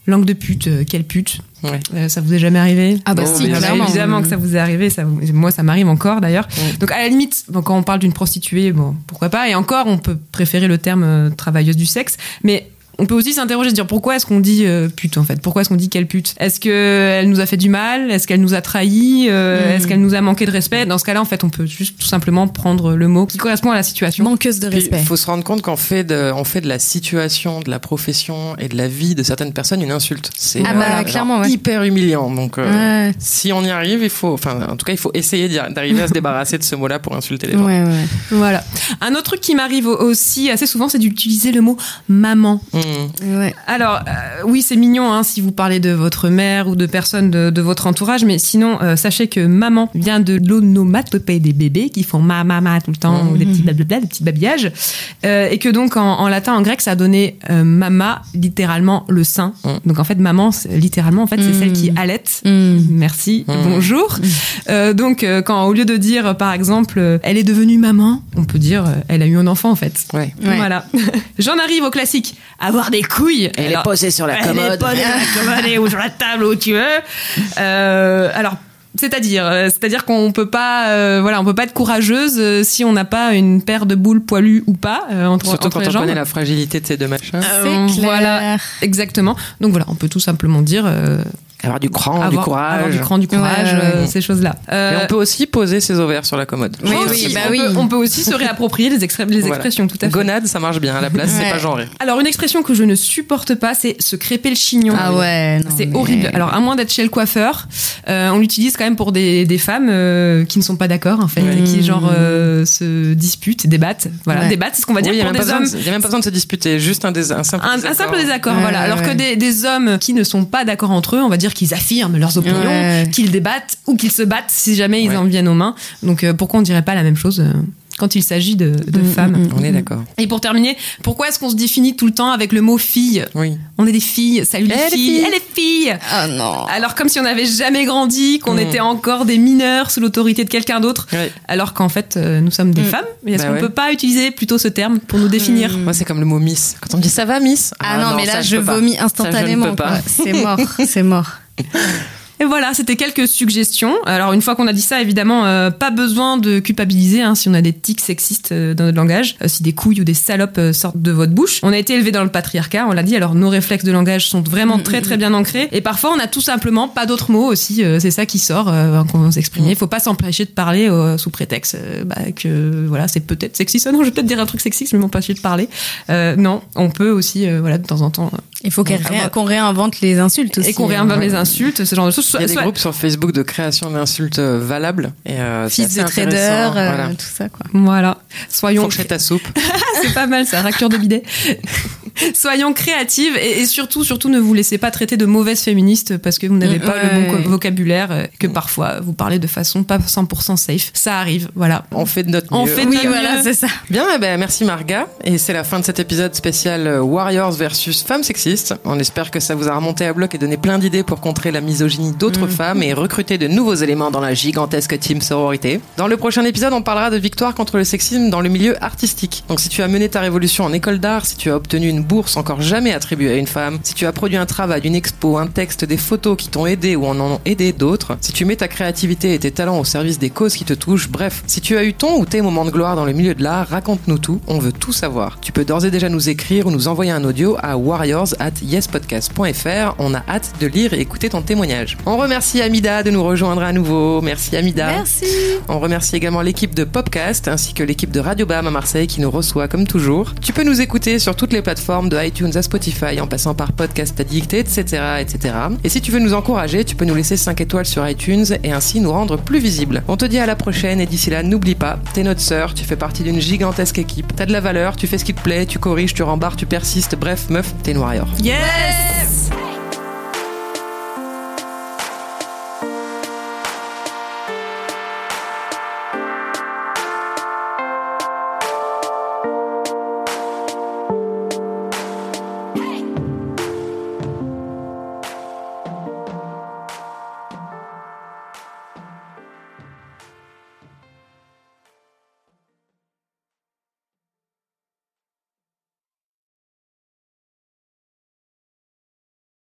langue de pute, euh, quelle pute Ouais. Euh, Ça vous est jamais arrivé Ah bah si, bien sûr. clairement. Évidemment que ça vous est arrivé. Ça, vous- moi, ça m'arrive encore d'ailleurs. Donc à la limite, bon, quand on parle d'une prostituée, bon, pourquoi pas. Et encore, on peut préférer le terme euh, travailleuse du sexe, mais on peut aussi s'interroger, se dire pourquoi est-ce qu'on dit euh, pute en fait? Pourquoi est-ce qu'on dit quelle pute? Est-ce qu'elle nous a fait du mal? Est-ce qu'elle nous a trahi? Mm. Est-ce qu'elle nous a manqué de respect? Dans ce cas-là, en fait, on peut juste tout simplement prendre le mot qui correspond à la situation. Manqueuse de respect. il faut se rendre compte qu'on fait de, on fait de la situation, de la profession et de la vie de certaines personnes une insulte. C'est Ah bah, genre clairement, ouais. hyper humiliant. Donc, euh, Ouais. si on y arrive, il faut, enfin, en tout cas, il faut essayer d'arriver à se débarrasser de ce mot-là pour insulter les gens. Ouais, ouais. Voilà. Un autre truc qui m'arrive au- aussi assez souvent, c'est d'utiliser le mot maman. Mmh. Ouais. Alors, euh, oui, c'est mignon hein, si vous parlez de votre mère ou de personnes de, de votre entourage, mais sinon, euh, sachez que maman vient de l'onomatopée des bébés qui font ma mama tout le temps, ou des petits blablabla, des petits babillages, Euh, et que donc en, en latin, en grec, ça a donné euh, mama, littéralement le sein. Donc en fait, maman, littéralement, en fait, c'est Mm. celle qui allaite. Mm. Merci, Mm. bonjour. Euh, donc, euh, quand au lieu de dire, par exemple, euh, elle est devenue maman, on peut dire, euh, elle a eu un enfant en fait. Ouais. Ouais. Voilà. <laughs> J'en arrive au classique. Avoir des couilles. Elle Alors- est posée sur la elle est commode. posée sur la <laughs> commode et ou sur la table où tu veux. Euh, alors. C'est-à-dire, euh, c'est-à-dire qu'on peut pas, euh, voilà, on peut pas être courageuse euh, si on n'a pas une paire de boules poilues ou pas euh, entre, Surtout entre quand les on jambes. connaît la fragilité de ces deux machins. Euh, C'est clair. Voilà, exactement. Donc voilà, on peut tout simplement dire euh, Avoir du cran, du courage. avoir du cran, du courage, Ouais, euh, ouais. ces choses-là. Euh, Mais on peut aussi poser ses ovaires sur la commode. Oui, aussi, bah on oui. peut- on peut aussi se <laughs> réapproprier les, extré- les Voilà. expressions, tout à fait. Gonade, ça marche bien à la place, c'est Ouais. pas genré. Alors une expression que je ne supporte pas, c'est se crêper le chignon. Ah ouais, non, C'est mais- horrible. Alors, à moins d'être chez le coiffeur, euh, on l'utilise quand même pour des, des femmes euh, qui ne sont pas d'accord, en fait, Ouais. et qui, genre, euh, se disputent, débattent. Voilà, Ouais. débattent, c'est ce qu'on va dire il y a pour même des pas hommes. besoin de- il y a même pas besoin de se disputer, juste un, dés- un simple Un, un désaccord. simple désaccord, voilà. Alors que des hommes qui ne sont pas d'accord entre eux, on va dire qu'ils affirment leurs opinions, Ouais. qu'ils débattent ou qu'ils se battent si jamais ils Ouais. en viennent aux mains. Donc euh, pourquoi on dirait pas la même chose euh, quand il s'agit de, de Mm, femmes mm, On est d'accord. Et pour terminer, pourquoi est-ce qu'on se définit tout le temps avec le mot fille? Oui. On est des filles, salut les Eh, les filles, filles. eh, les filles Ah non. alors comme si on n'avait jamais grandi, qu'on Mm. était encore des mineurs sous l'autorité de quelqu'un d'autre, alors qu'en fait euh, nous sommes des Mm. femmes. Et est-ce Bah qu'on ouais. peut pas utiliser plutôt ce terme pour nous définir? Moi, c'est comme le mot Miss. Quand on me dit ça va, Miss? Ah, non, mais là, ça, je, vomis je ne instantanément. peux pas. quoi. C'est mort, <laughs> c'est mort. Et voilà, c'était quelques suggestions. Alors une fois qu'on a dit ça, évidemment, euh, pas besoin de culpabiliser hein, si on a des tics sexistes euh, dans notre langage, euh, si des couilles ou des salopes euh, sortent de votre bouche. On a été élevé dans le patriarcat, on l'a dit, alors nos réflexes de langage sont vraiment Mm, très mm, très bien ancrés. Et parfois, on a tout simplement pas d'autres mots aussi. c'est ça qui sort quand on s'exprime. Il faut pas s'empêcher de parler sous prétexte bah, que voilà, c'est peut-être sexiste. Ah non, je vais peut-être dire un truc sexiste, mais m'empêcher de parler. Euh, non, on peut aussi, euh, voilà, de temps en temps, Il faut qu'on réinvente les insultes aussi. et qu'on réinvente hein. les insultes, ce genre de choses. Il y a des Soit- groupes sur Facebook de création d'insultes euh, valables. Et, euh, Fils de trader, euh, Voilà. tout ça quoi. Voilà. Soyons. Fourchette à soupe. <laughs> c'est pas mal ça, raclure de bidet. <laughs> Soyons créatives et, et surtout, surtout ne vous laissez pas traiter de mauvaise féministe parce que vous n'avez Mm, pas le bon vocabulaire, que parfois vous parlez de façon pas 100% safe. Ça arrive, voilà. On fait de notre On mieux. fait de Oui, notre voilà, mieux. c'est ça. Bien, eh ben, merci Marga. Et c'est la fin de cet épisode spécial Warriors versus femmes sexistes. On espère que ça vous a remonté à bloc et donné plein d'idées pour contrer la misogynie d'autres femmes et recruter de nouveaux éléments dans la gigantesque team sororité. Dans le prochain épisode, on parlera de victoire contre le sexisme dans le milieu artistique. Donc si tu as mené ta révolution en école d'art, si tu as obtenu une bourse encore jamais attribuée à une femme, si tu as produit un travail, une expo, un texte, des photos qui t'ont aidé ou en ont aidé d'autres, si tu mets ta créativité et tes talents au service des causes qui te touchent, bref, si tu as eu ton ou tes moments de gloire dans le milieu de l'art, raconte-nous tout, on veut tout savoir. Tu peux d'ores et déjà nous écrire ou nous envoyer un audio à warriors at yespodcast.fr. On a hâte de lire et écouter ton témoignage. On remercie Amida de nous rejoindre à nouveau. Merci Amida. Merci. On remercie également l'équipe de Popcast ainsi que l'équipe de Radio Bam à Marseille qui nous reçoit comme toujours. Tu peux nous écouter sur toutes les plateformes de iTunes à Spotify en passant par Podcast Addict, etc., etc. Et si tu veux nous encourager, tu peux nous laisser 5 étoiles sur iTunes et ainsi nous rendre plus visibles. On te dit à la prochaine et d'ici là, n'oublie pas, t'es notre sœur, tu fais partie d'une gigantesque équipe. T'as de la valeur, tu fais ce qui te plaît, tu corriges, tu rembarres, tu persistes, bref, meuf, t'es une warrior. Yes